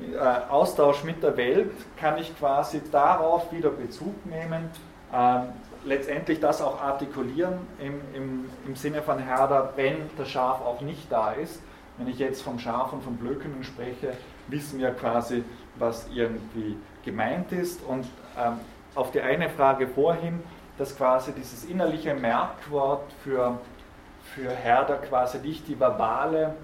äh, Austausch mit der Welt kann ich quasi darauf wieder Bezug nehmen, ähm, letztendlich das auch artikulieren im, im, im Sinne von Herder, wenn das Schaf auch nicht da ist wenn ich jetzt vom Schaf und vom Blökenen spreche, wissen wir quasi, was irgendwie gemeint ist. Und ähm, auf die eine Frage vorhin, dass quasi dieses innerliche Merkwort für, für Herder quasi nicht die verbale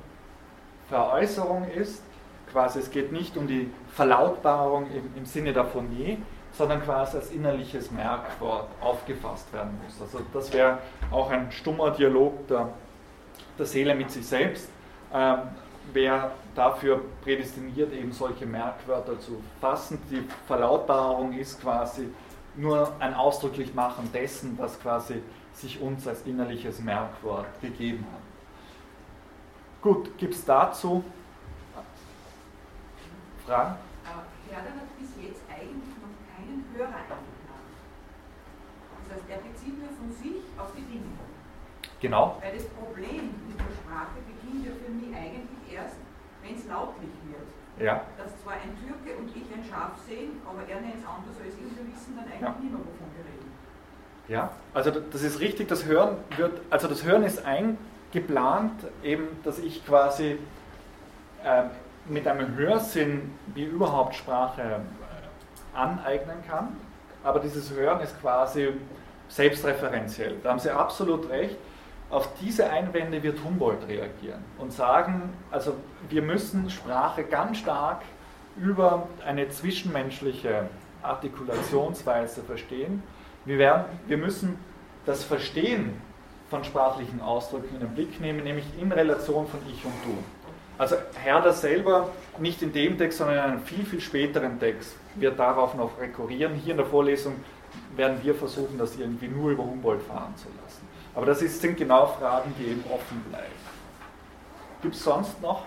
Veräußerung ist. Quasi es geht nicht um die Verlautbarung im, im Sinne der Phonie, sondern quasi als innerliches Merkwort aufgefasst werden muss. Also das wäre auch ein stummer Dialog der, der Seele mit sich selbst. Ähm, wer dafür prädestiniert, eben solche Merkwörter zu fassen. Die Verlautbarung ist quasi nur ein ausdrücklich Machen dessen, was quasi sich uns als innerliches Merkwort gegeben hat. Gut, gibt es dazu Fragen? Herder hat bis jetzt eigentlich noch keinen Hörer eingeladen. Das heißt, er bezieht nur von sich auf die Dinge. Genau. Weil das Problem mit der Sprache beginnt ja für mich eigentlich erst, wenn es lautlich wird. Ja. Dass zwar ein Türke und ich ein Schaf sehen, aber er nennt es anders als ich wir wissen dann eigentlich Ja. nicht mehr, wovon wir reden. Ja, also das ist richtig, das Hören wird, also das Hören ist eingeplant, eben, dass ich quasi ähm, mit einem Hörsinn wie überhaupt Sprache äh, aneignen kann, aber dieses Hören ist quasi selbstreferenziell. Da haben Sie absolut recht. Auf diese Einwände wird Humboldt reagieren und sagen, also wir müssen Sprache ganz stark über eine zwischenmenschliche Artikulationsweise verstehen. Wir, werden, wir müssen das Verstehen von sprachlichen Ausdrücken in den Blick nehmen, nämlich in Relation von Ich und Du. Also Herder selber, nicht in dem Text, sondern in einem viel, viel späteren Text, wird darauf noch rekurrieren. Hier in der Vorlesung werden wir versuchen, das irgendwie nur über Humboldt fahren zu lassen. Aber das sind genau Fragen, die eben offen bleiben. Gibt es sonst noch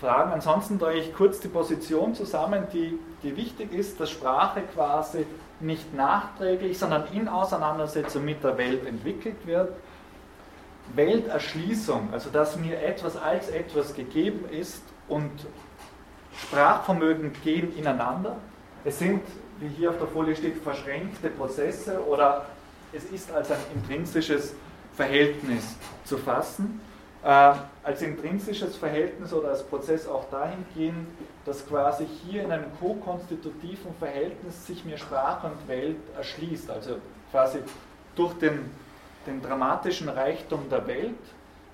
Fragen? Ansonsten drehe ich kurz die Position zusammen, die, die wichtig ist, dass Sprache quasi nicht nachträglich, sondern in Auseinandersetzung mit der Welt entwickelt wird. Welterschließung, also dass mir etwas als etwas gegeben ist und Sprachvermögen gehen ineinander. Es sind, wie hier auf der Folie steht, verschränkte Prozesse oder es ist als ein intrinsisches Verhältnis zu fassen. Äh, als intrinsisches Verhältnis oder als Prozess auch dahingehend, dass quasi hier in einem ko-konstitutiven Verhältnis sich mir Sprache und Welt erschließt. Also quasi durch den, den dramatischen Reichtum der Welt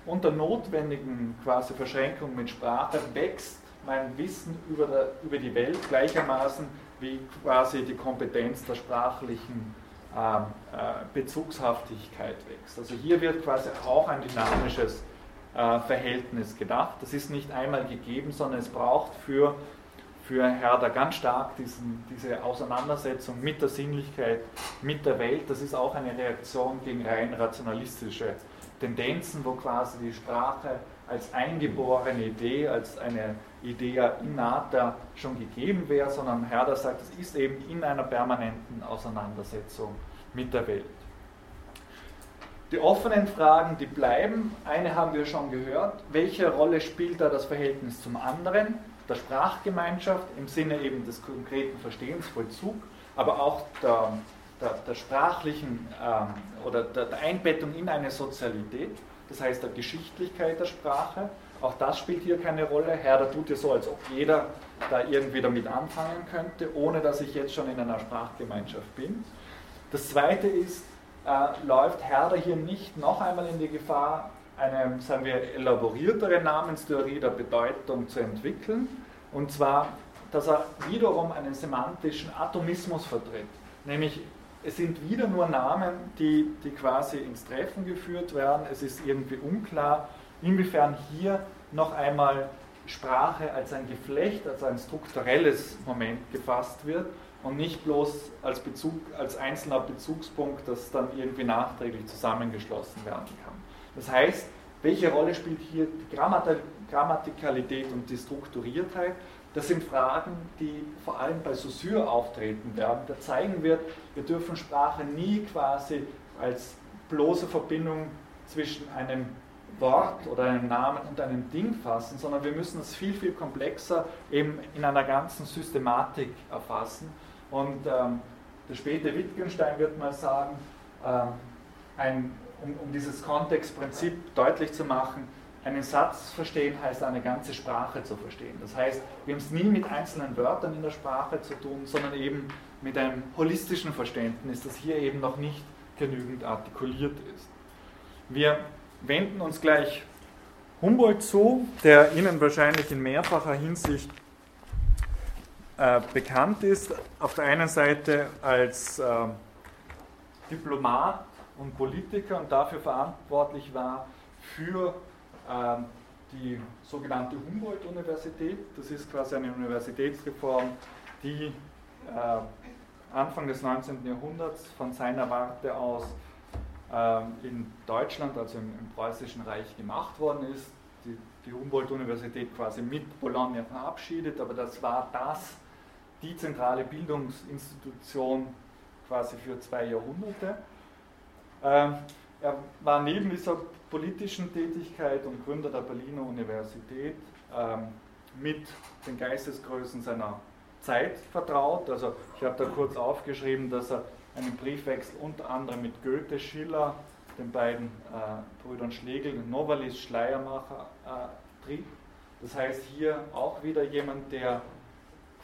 und der notwendigen quasi Verschränkung mit Sprache wächst mein Wissen über, der, über die Welt gleichermaßen wie quasi die Kompetenz der sprachlichen Bezugshaftigkeit wächst. Also hier wird quasi auch ein dynamisches äh, Verhältnis gedacht. Das ist nicht einmal gegeben, sondern es braucht für, für Herder ganz stark diesen, diese Auseinandersetzung mit der Sinnlichkeit, mit der Welt. Das ist auch eine Reaktion gegen rein rationalistische Tendenzen, wo quasi die Sprache als eingeborene Idee, als eine Idee innata schon gegeben wäre, sondern Herder sagt, es ist eben in einer permanenten Auseinandersetzung mit der Welt. Die offenen Fragen, die bleiben. Eine haben wir schon gehört. Welche Rolle spielt da das Verhältnis zum anderen, der Sprachgemeinschaft im Sinne eben des konkreten Verstehensvollzugs, aber auch der, der, der sprachlichen ähm, oder der, der Einbettung in eine Sozialität, das heißt der Geschichtlichkeit der Sprache. Auch das spielt hier keine Rolle. Herder tut ja so, als ob jeder da irgendwie damit anfangen könnte, ohne dass ich jetzt schon in einer Sprachgemeinschaft bin. Das zweite ist, äh, läuft Herder hier nicht noch einmal in die Gefahr, eine, sagen wir, elaboriertere Namenstheorie der Bedeutung zu entwickeln. Und zwar, dass er wiederum einen semantischen Atomismus vertritt. Nämlich, es sind wieder nur Namen, die, die quasi ins Treffen geführt werden. Es ist irgendwie unklar, inwiefern hier noch einmal Sprache als ein Geflecht, als ein strukturelles Moment gefasst wird und nicht bloß als, Bezug, als einzelner Bezugspunkt, das dann irgendwie nachträglich zusammengeschlossen werden kann. Das heißt, welche Rolle spielt hier die Grammatikalität und die Strukturiertheit? Das sind Fragen, die vor allem bei Saussure auftreten werden, der zeigen wird, wir dürfen Sprache nie quasi als bloße Verbindung zwischen einem Wort oder einem Namen und einem Ding fassen, sondern wir müssen es viel, viel komplexer eben in einer ganzen Systematik erfassen. Und ähm, der späte Wittgenstein wird mal sagen, ähm, ein, um, um dieses Kontextprinzip deutlich zu machen, einen Satz verstehen heißt eine ganze Sprache zu verstehen. Das heißt, wir haben es nie mit einzelnen Wörtern in der Sprache zu tun, sondern eben mit einem holistischen Verständnis, das hier eben noch nicht genügend artikuliert ist. Wir wenden uns gleich Humboldt zu, der Ihnen wahrscheinlich in mehrfacher Hinsicht äh, bekannt ist. Auf der einen Seite als äh, Diplomat und Politiker und dafür verantwortlich war für die sogenannte Humboldt-Universität. Das ist quasi eine Universitätsreform, die äh, Anfang des 19. Jahrhunderts von seiner Warte aus ähm, in Deutschland, also im, Preußischen Reich, gemacht worden ist. Die, die Humboldt-Universität quasi mit Bologna verabschiedet, aber das war das, die zentrale Bildungsinstitution quasi für zwei Jahrhunderte. Ähm, er war neben dieser politischen Tätigkeit und Gründer der Berliner Universität ähm, mit den Geistesgrößen seiner Zeit vertraut. Also ich habe da kurz aufgeschrieben, dass er einen Briefwechsel unter anderem mit Goethe, Schiller, den beiden äh, Brüdern Schlegel Novalis, Schleiermacher äh, trieb. Das heißt hier auch wieder jemand, der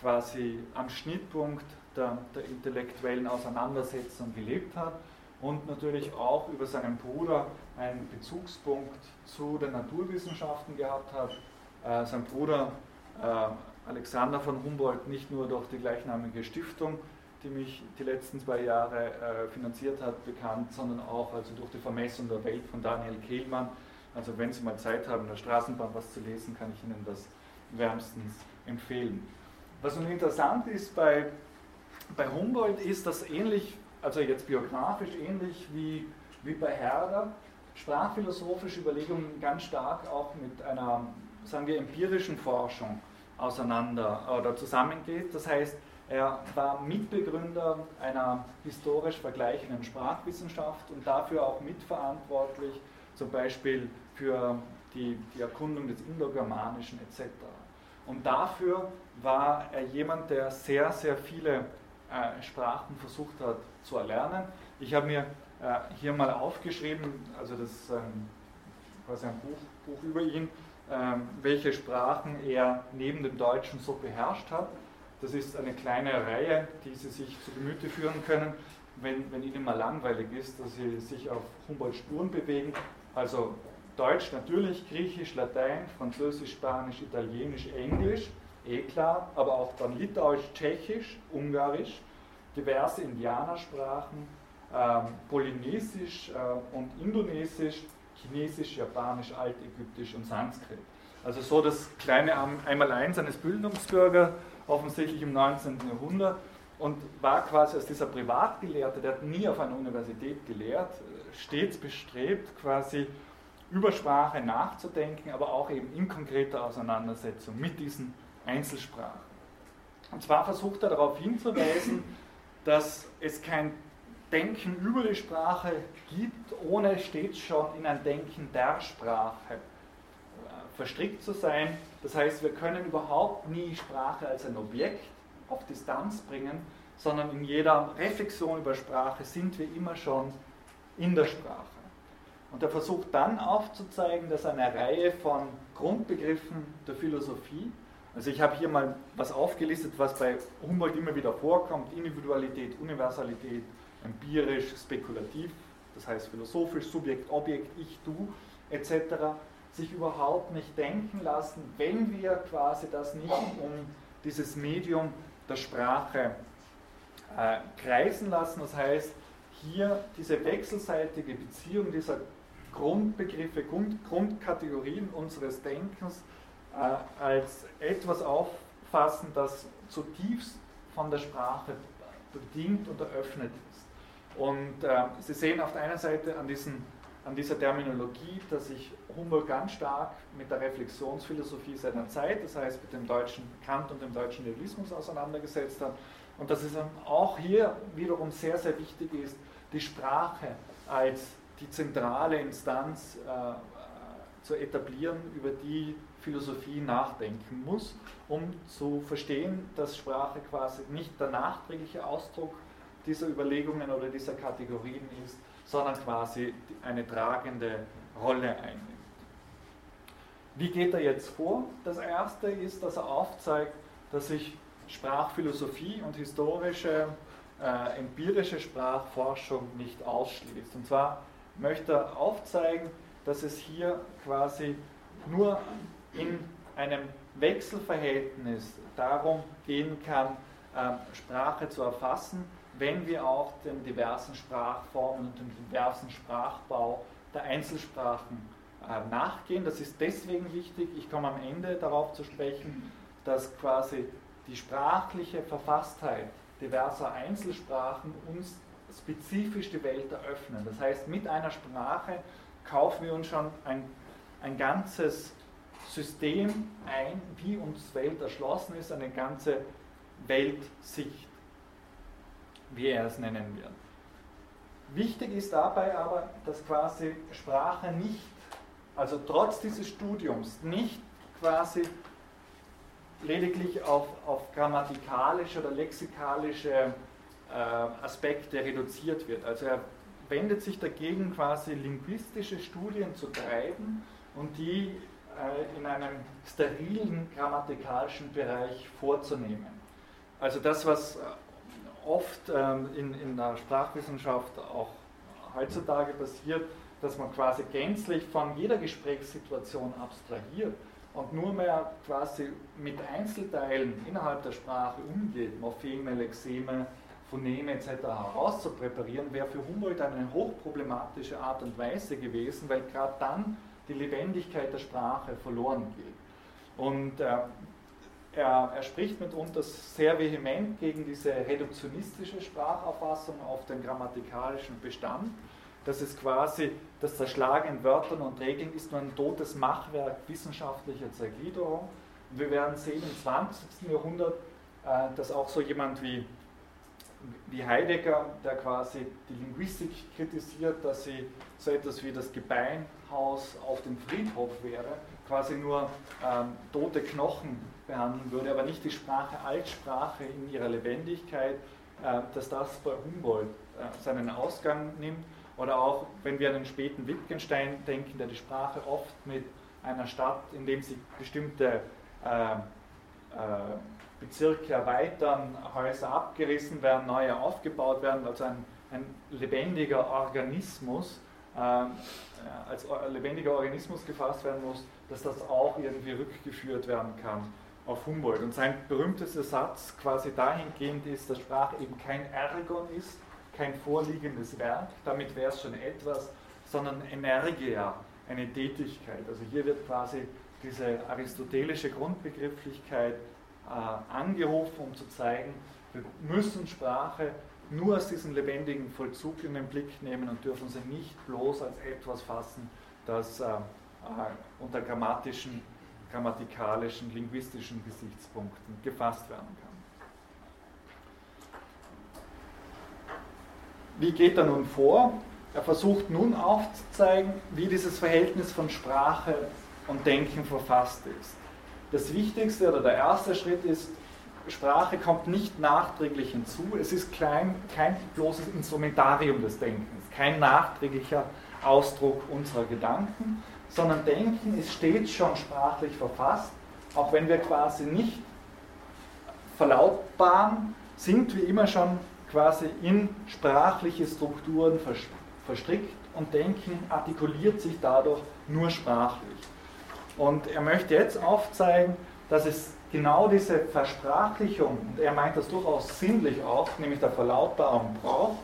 quasi am Schnittpunkt der, der intellektuellen Auseinandersetzung gelebt hat und natürlich auch über seinen Bruder einen Bezugspunkt zu den Naturwissenschaften gehabt hat. Äh, sein Bruder äh, Alexander von Humboldt nicht nur durch die gleichnamige Stiftung die mich die letzten zwei Jahre äh, finanziert hat, bekannt, sondern auch also durch die Vermessung der Welt von Daniel Kehlmann. Also wenn Sie mal Zeit haben, in der Straßenbahn was zu lesen, kann ich Ihnen das wärmstens empfehlen. Was nun interessant ist bei, bei Humboldt ist, dass ähnlich, also jetzt biografisch ähnlich wie, wie bei Herder, sprachphilosophische Überlegungen ganz stark auch mit einer, sagen wir, empirischen Forschung auseinander oder zusammengeht. Das heißt, er war Mitbegründer einer historisch vergleichenden Sprachwissenschaft und dafür auch mitverantwortlich, zum Beispiel für die, die Erkundung des Indogermanischen etc. Und dafür war er jemand, der sehr, sehr viele äh, Sprachen versucht hat zu erlernen. Ich habe mir hier mal aufgeschrieben, also das ist ähm, quasi ein Buch, Buch über ihn, äh, welche Sprachen er neben dem Deutschen so beherrscht hat. Das ist eine kleine Reihe, die Sie sich zu Gemüte führen können, wenn, wenn Ihnen mal langweilig ist, dass Sie sich auf Humboldt Spuren bewegen. Also Deutsch natürlich, Griechisch, Latein, Französisch, Spanisch, Italienisch, Englisch, eh klar, aber auch dann Litauisch, Tschechisch, Ungarisch, diverse Indianersprachen, ähm, Polynesisch äh, und Indonesisch, Chinesisch, Japanisch, Altägyptisch und Sanskrit. Also so das kleine Einmaleins eines Bildungsbürgers offensichtlich im 19. Jahrhundert und war quasi als dieser Privatgelehrte, der hat nie auf einer Universität gelehrt, stets bestrebt, quasi über Sprache nachzudenken, aber auch eben in konkreter Auseinandersetzung mit diesen Einzelsprachen. Und zwar versucht er darauf hinzuweisen, dass es kein Denken über die Sprache gibt, ohne stets schon in ein Denken der Sprache verstrickt zu sein. Das heißt, wir können überhaupt nie Sprache als ein Objekt auf Distanz bringen, sondern in jeder Reflexion über Sprache sind wir immer schon in der Sprache. Und er versucht dann aufzuzeigen, dass eine Reihe von Grundbegriffen der Philosophie, also ich habe hier mal was aufgelistet, was bei Humboldt immer wieder vorkommt, Individualität, Universalität, empirisch, spekulativ, das heißt philosophisch, Subjekt, Objekt, Ich, Du, etc sich überhaupt nicht denken lassen, wenn wir quasi das nicht um dieses Medium der Sprache äh, kreisen lassen. Das heißt, hier diese wechselseitige Beziehung dieser Grundbegriffe, Grund, Grundkategorien unseres Denkens äh, als etwas auffassen, das zutiefst von der Sprache bedingt und eröffnet. Und äh, Sie sehen auf der einen Seite an diesen an dieser Terminologie, dass sich Humboldt ganz stark mit der Reflexionsphilosophie seiner Zeit, das heißt mit dem deutschen Kant und dem deutschen Nihilismus auseinandergesetzt hat. Und dass es auch hier wiederum sehr, sehr wichtig ist, die Sprache als die zentrale Instanz äh, zu etablieren, über die Philosophie nachdenken muss, um zu verstehen, dass Sprache quasi nicht der nachträgliche Ausdruck dieser Überlegungen oder dieser Kategorien ist, sondern quasi eine tragende Rolle einnimmt. Wie geht er jetzt vor? Das erste ist, dass er aufzeigt, dass sich Sprachphilosophie und historische, äh, empirische Sprachforschung nicht ausschließt. Und zwar möchte er aufzeigen, dass es hier quasi nur in einem Wechselverhältnis darum gehen kann, ähm, Sprache zu erfassen, wenn wir auch den diversen Sprachformen und dem diversen Sprachbau der Einzelsprachen äh, nachgehen. Das ist deswegen wichtig, ich komme am Ende darauf zu sprechen, dass quasi die sprachliche Verfasstheit diverser Einzelsprachen uns spezifisch die Welt eröffnen. Das heißt, mit einer Sprache kaufen wir uns schon ein, ein ganzes System ein, wie uns Welt erschlossen ist, eine ganze Weltsicht, wie er es nennen wird. Wichtig ist dabei aber, dass quasi Sprache nicht, also trotz dieses Studiums, nicht quasi lediglich auf, auf grammatikalische oder lexikalische äh, Aspekte reduziert wird. Also er wendet sich dagegen, quasi linguistische Studien zu treiben und die äh, in einem sterilen grammatikalischen Bereich vorzunehmen. Also das, was oft ähm, in, in der Sprachwissenschaft auch heutzutage passiert, dass man quasi gänzlich von jeder Gesprächssituation abstrahiert und nur mehr quasi mit Einzelteilen innerhalb der Sprache umgeht, Morpheme, Lexeme, Phoneme etc. herauszupräparieren, wäre für Humboldt eine hochproblematische Art und Weise gewesen, weil gerade dann die Lebendigkeit der Sprache verloren geht. Und äh, er, er, spricht mitunter sehr vehement gegen diese reduktionistische Sprachauffassung auf den grammatikalischen Bestand dass es quasi das Zerschlagen in Wörtern und Regeln ist nur ein totes Machwerk wissenschaftlicher Zergliederung. Und wir werden sehen im 20. Jahrhundert, äh, dass auch so jemand wie, wie Heidegger, der quasi die Linguistik kritisiert, dass sie so etwas wie das Gebeinhaus auf dem Friedhof wäre, quasi nur ähm, tote Knochen behandeln würde, aber nicht die Sprache als Sprache in ihrer Lebendigkeit, äh, dass das bei Humboldt äh, seinen Ausgang nimmt. Oder auch, wenn wir an den späten Wittgenstein denken, der die Sprache oft mit einer Stadt, in dem sie bestimmte äh, äh, Bezirke erweitern, Häuser abgerissen werden, neue aufgebaut werden, also ein, ein lebendiger Organismus, äh, als lebendiger Organismus gefasst werden muss, dass das auch irgendwie rückgeführt werden kann auf Humboldt. Und sein berühmtester Satz quasi dahingehend ist, dass Sprache eben kein Ergon ist, kein vorliegendes Werk, damit wäre es schon etwas, sondern Energia, eine Tätigkeit. Also hier wird quasi diese aristotelische Grundbegrifflichkeit äh, angerufen, um zu zeigen, wir müssen Sprache nur als diesen lebendigen Vollzug in den Blick nehmen und dürfen sie nicht bloß als etwas fassen, das äh, unter grammatischen, grammatikalischen, linguistischen Gesichtspunkten gefasst werden kann. Wie geht er nun vor? Er versucht nun aufzuzeigen, wie dieses Verhältnis von Sprache und Denken verfasst ist. Das Wichtigste oder der erste Schritt ist, Sprache kommt nicht nachträglich hinzu. Es ist klein, kein bloßes Instrumentarium des Denkens, kein nachträglicher Ausdruck unserer Gedanken, sondern Denken ist stets schon sprachlich verfasst, auch wenn wir quasi nicht verlautbaren, sind wir immer schon quasi in sprachliche Strukturen verstrickt und Denken artikuliert sich dadurch nur sprachlich. Und er möchte jetzt aufzeigen, dass es genau diese Versprachlichung, und er meint das durchaus sinnlich auch, nämlich der Verlautbarung braucht,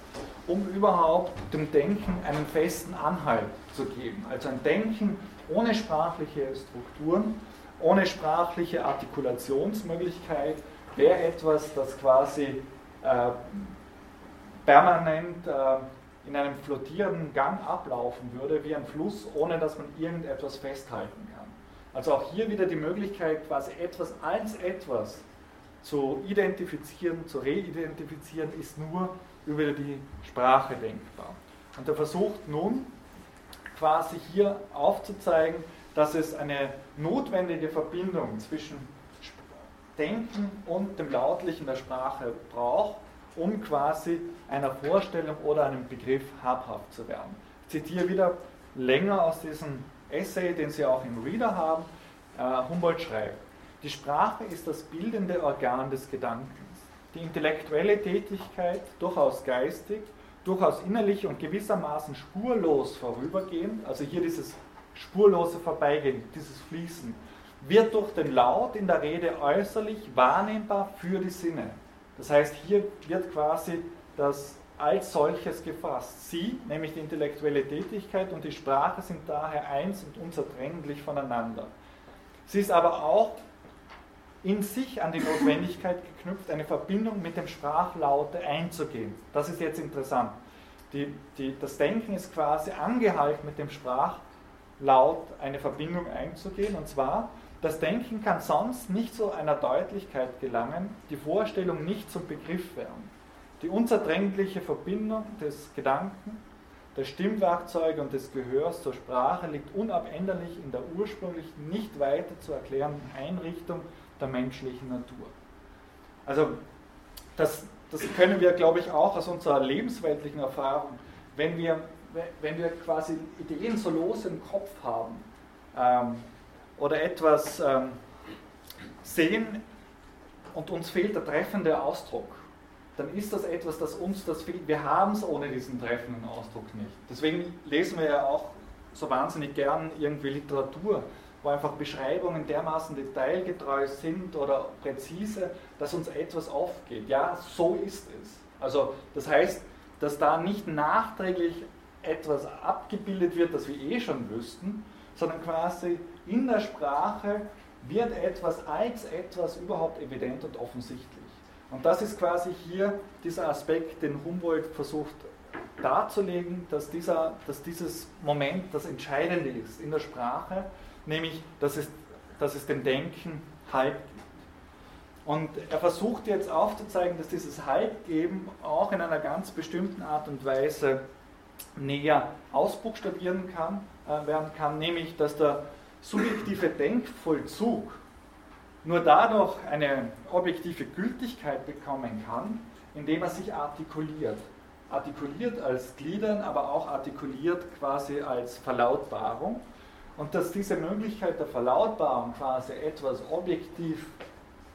um überhaupt dem Denken einen festen Anhalt zu geben. Also ein Denken ohne sprachliche Strukturen, ohne sprachliche Artikulationsmöglichkeit wäre etwas, das quasi äh, permanent äh, in einem flottierenden Gang ablaufen würde, wie ein Fluss, ohne dass man irgendetwas festhalten kann. Also auch hier wieder die Möglichkeit, quasi etwas als etwas zu identifizieren, zu reidentifizieren, ist nur über die Sprache denkbar. Und er versucht nun quasi hier aufzuzeigen, dass es eine notwendige Verbindung zwischen Denken und dem Lautlichen der Sprache braucht, um quasi einer Vorstellung oder einem Begriff habhaft zu werden. Ich zitiere wieder länger aus diesem Essay, den Sie auch im Reader haben. Äh, Humboldt schreibt, die Sprache ist das bildende Organ des Gedankens. Die intellektuelle Tätigkeit, durchaus geistig, durchaus innerlich und gewissermaßen spurlos vorübergehend, also hier dieses spurlose Vorbeigehen, dieses Fließen, wird durch den Laut in der Rede äußerlich wahrnehmbar für die Sinne. Das heißt, hier wird quasi das als solches gefasst. Sie, nämlich die intellektuelle Tätigkeit und die Sprache sind daher eins und unzertrennlich voneinander. Sie ist aber auch in sich an die Notwendigkeit geknüpft, eine Verbindung mit dem Sprachlaute einzugehen. Das ist jetzt interessant. Die, die, das Denken ist quasi angehalten, mit dem Sprachlaut eine Verbindung einzugehen. Und zwar, das Denken kann sonst nicht zu einer Deutlichkeit gelangen, die Vorstellung nicht zum Begriff werden. Die unzertrennliche Verbindung des Gedanken, der Stimmwerkzeuge und des Gehörs zur Sprache liegt unabänderlich in der ursprünglich nicht weiter zu erklärenden Einrichtung der menschlichen Natur. Also das, das können wir, glaube ich, auch aus unserer lebensweltlichen Erfahrung, wenn wir, wenn wir quasi Ideen so los im Kopf haben ähm, oder etwas ähm, sehen und uns fehlt der treffende Ausdruck, dann ist das etwas, das uns das fehlt. Wir haben es ohne diesen treffenden Ausdruck nicht. Deswegen lesen wir ja auch so wahnsinnig gern irgendwie Literatur, wo einfach Beschreibungen dermaßen detailgetreu sind oder präzise, dass uns etwas aufgeht. Ja, so ist es. Also das heißt, dass da nicht nachträglich etwas abgebildet wird, das wir eh schon wüssten, sondern quasi in der Sprache wird etwas als etwas überhaupt evident und offensichtlich. Und das ist quasi hier dieser Aspekt, den Humboldt versucht darzulegen, dass, dieser, dass dieses Moment das Entscheidende ist in der Sprache, nämlich dass es, dass es dem Denken Halt gibt. Und er versucht jetzt aufzuzeigen, dass dieses Haltgeben auch in einer ganz bestimmten Art und Weise näher ausbuchstabieren kann, äh, werden kann, nämlich dass der subjektive Denkvollzug nur dadurch eine objektive Gültigkeit bekommen kann, indem er sich artikuliert. Artikuliert als Gliedern, aber auch artikuliert quasi als Verlautbarung. Und dass diese Möglichkeit der Verlautbarung quasi etwas objektiv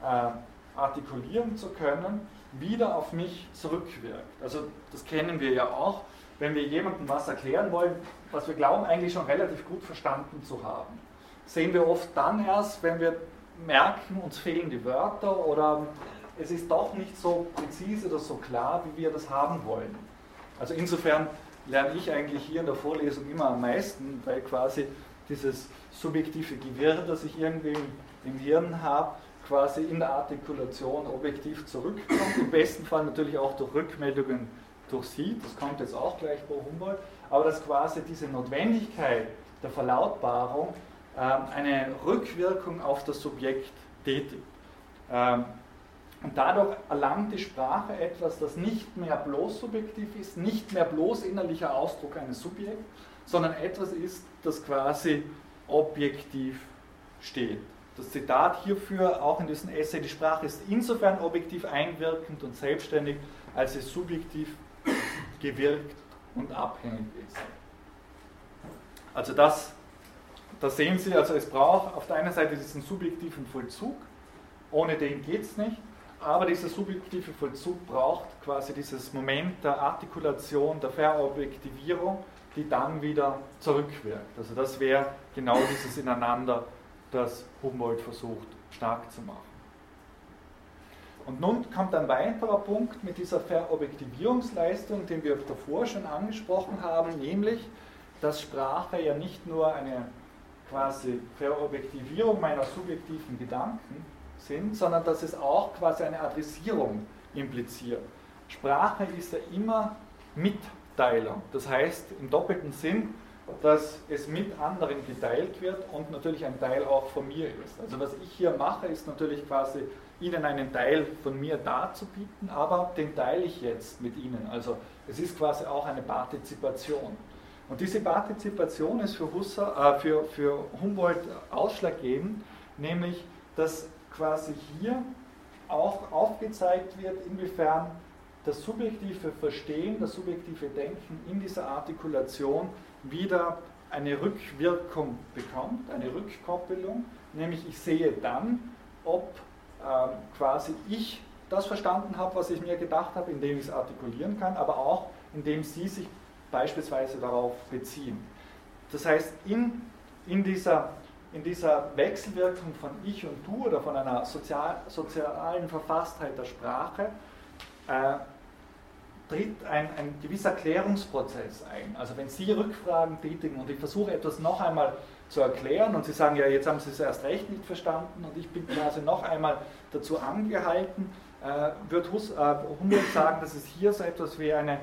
äh, artikulieren zu können, wieder auf mich zurückwirkt. Also das kennen wir ja auch, wenn wir jemandem was erklären wollen, was wir glauben eigentlich schon relativ gut verstanden zu haben. Sehen wir oft dann erst, wenn wir merken, uns fehlen die Wörter oder es ist doch nicht so präzise oder so klar, wie wir das haben wollen. Also insofern lerne ich eigentlich hier in der Vorlesung immer am meisten, weil quasi dieses subjektive Gewirr, das ich irgendwie im Hirn habe, quasi in der Artikulation objektiv zurückkommt. Im besten Fall natürlich auch durch Rückmeldungen durch Sie, das kommt jetzt auch gleich bei Humboldt, aber dass quasi diese Notwendigkeit der Verlautbarung ähm, eine Rückwirkung auf das Subjekt tätigt. Ähm, und dadurch erlangt die Sprache etwas, das nicht mehr bloß subjektiv ist, nicht mehr bloß innerlicher Ausdruck eines Subjekts, sondern etwas ist, das quasi objektiv steht. Das Zitat hierfür auch in diesem Essay, die Sprache ist insofern objektiv einwirkend und selbstständig, als sie subjektiv <coughs> gewirkt und abhängig ist. Also das da sehen Sie, also es braucht auf der einen Seite diesen subjektiven Vollzug, ohne den geht es nicht, aber dieser subjektive Vollzug braucht quasi dieses Moment der Artikulation, der Verobjektivierung, die dann wieder zurückwirkt. Also das wäre genau dieses Ineinander, das Humboldt versucht stark zu machen. Und nun kommt ein weiterer Punkt mit dieser Verobjektivierungsleistung, den wir davor schon angesprochen haben, nämlich, dass Sprache ja nicht nur eine quasi Verobjektivierung meiner subjektiven Gedanken sind, sondern dass es auch quasi eine Adressierung impliziert. Sprache ist ja immer Mitteilung. Das heißt im doppelten Sinn, dass es mit anderen geteilt wird und natürlich ein Teil auch von mir ist. Also was ich hier mache, ist natürlich quasi Ihnen einen Teil von mir darzubieten, aber den teile ich jetzt mit Ihnen. Also es ist quasi auch eine Partizipation. Und diese Partizipation ist für, Husserl, äh, für, für Humboldt ausschlaggebend, nämlich dass quasi hier auch aufgezeigt wird, inwiefern das subjektive Verstehen, das subjektive Denken in dieser Artikulation wieder eine Rückwirkung bekommt, eine Rückkoppelung, nämlich ich sehe dann, ob äh, quasi ich das verstanden habe, was ich mir gedacht habe, indem ich es artikulieren kann, aber auch indem Sie sich beispielsweise darauf beziehen. Das heißt, in in dieser, in dieser Wechselwirkung von Ich und Du oder von einer sozial, sozialen Verfasstheit der Sprache äh, tritt ein, ein gewisser Klärungsprozess ein. Also wenn Sie Rückfragen tätigen und ich versuche etwas noch einmal zu erklären und Sie sagen, ja, jetzt haben Sie es erst recht nicht verstanden und ich bin quasi noch einmal dazu angehalten, äh, wird Hus, äh, Humboldt sagen, dass es hier so etwas wie eine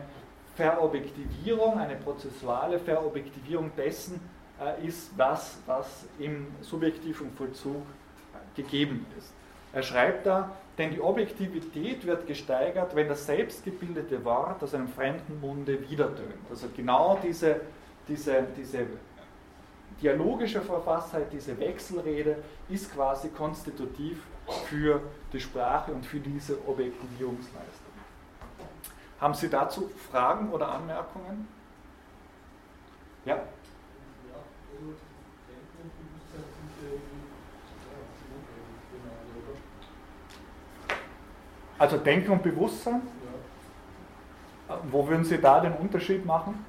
Verobjektivierung, eine prozessuale Verobjektivierung dessen äh, ist, was, was im subjektiven Vollzug äh, gegeben ist. Er schreibt da, denn die Objektivität wird gesteigert, wenn das selbstgebildete Wort aus einem fremden Munde wiedertönt. Also genau diese, diese, diese dialogische Verfasstheit, diese Wechselrede ist quasi konstitutiv für die Sprache und für diese Objektivierungsleistung. Haben Sie dazu Fragen oder Anmerkungen? Ja? Also Denken und Bewusstsein? Wo würden Sie da den Unterschied machen?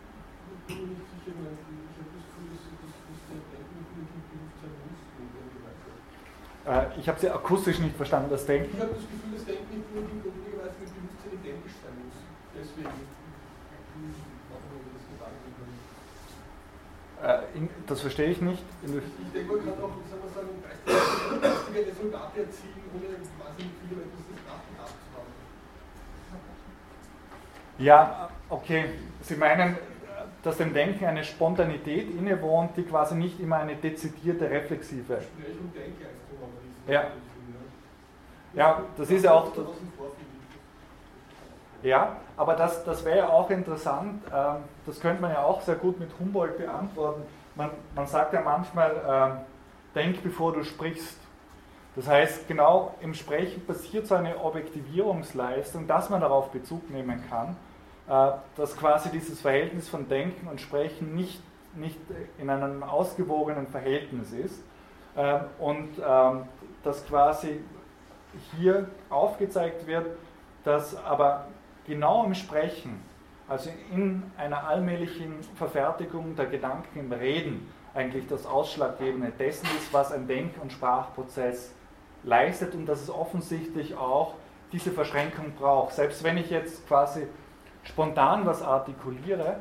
Äh, ich habe Sie akustisch nicht verstanden, das Denken. Ich habe das Gefühl, das Denken nicht nur mit Bewusstsein identisch sein muss. Deswegen machen wir das Gedanken. Äh, das verstehe ich nicht. Ich denke, man kann auch, wie soll man sagen, geistige Resultate erzielen, ohne wahnsinnig viel etwas des Nachgedacht zu haben. Ja, okay. Sie meinen, dass dem Denken eine Spontanität innewohnt, die quasi nicht immer eine dezidierte reflexive. Ja. Ja, das ist ja auch. Ja, aber das, das wäre ja auch interessant. Ähm, das könnte man ja auch sehr gut mit Humboldt beantworten. Man, man sagt ja manchmal, ähm, denk bevor du sprichst. Das heißt, genau im Sprechen passiert so eine Objektivierungsleistung, dass man darauf Bezug nehmen kann äh, dass quasi dieses Verhältnis von Denken und Sprechen nicht, nicht in einem ausgewogenen Verhältnis ist äh, und ähm, dass quasi hier aufgezeigt wird, dass aber genau im Sprechen, also in einer allmählichen Verfertigung der Gedanken im Reden, eigentlich das Ausschlaggebende dessen ist, was ein Denk- und Sprachprozess leistet und dass es offensichtlich auch diese Verschränkung braucht. Selbst wenn ich jetzt quasi spontan was artikuliere,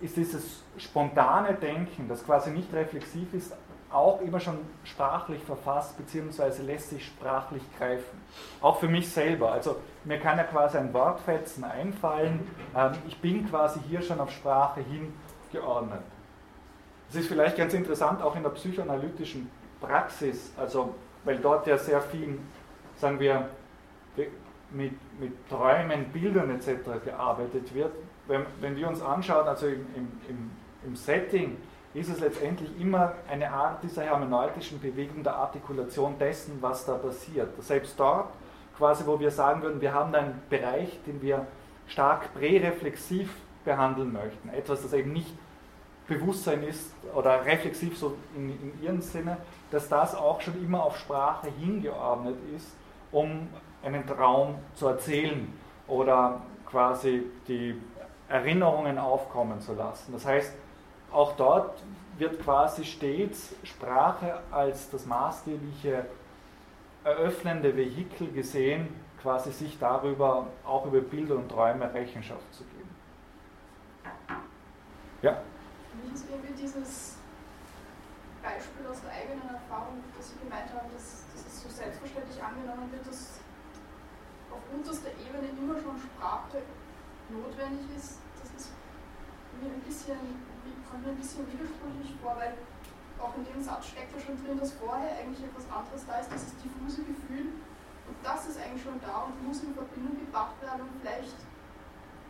ist dieses spontane Denken, das quasi nicht reflexiv ist, auch immer schon sprachlich verfasst, beziehungsweise lässt sich sprachlich greifen. Auch für mich selber. Also mir kann ja quasi ein Wortfetzen einfallen. Ähm, ich bin quasi hier schon auf Sprache hingeordnet. Das ist vielleicht ganz interessant, auch in der psychoanalytischen Praxis, also weil dort ja sehr viel, sagen wir, mit, mit Träumen, Bildern etc. gearbeitet wird. Wenn, wenn wir uns anschauen, also im, im, im Setting, ist es letztendlich immer eine Art dieser hermeneutischen Bewegung der Artikulation dessen, was da passiert. Selbst dort, quasi, wo wir sagen würden, wir haben einen Bereich, den wir stark präreflexiv behandeln möchten. Etwas, das eben nicht Bewusstsein ist oder reflexiv so in, in ihrem Sinne, dass das auch schon immer auf Sprache hingeordnet ist, um einen Traum zu erzählen oder quasi die Erinnerungen aufkommen zu lassen. Das heißt, auch dort wird quasi stets Sprache als das maßgebliche eröffnende Vehikel gesehen, quasi sich darüber, auch über Bilder und Träume Rechenschaft zu geben. Ja? Wie ist irgendwie dieses Beispiel aus der eigenen Erfahrung, dass Sie gemeint haben, dass, dass es so selbstverständlich angenommen wird, dass auf unterster Ebene immer schon Sprache notwendig ist, das ist mir ein bisschen, kommt mir ein bisschen widersprüchlich vor, weil auch in dem Satz steckt ja schon drin, dass vorher eigentlich etwas anderes da ist, dieses diffuse Gefühl. Und das ist eigentlich schon da und muss in Verbindung gebracht werden. Und vielleicht,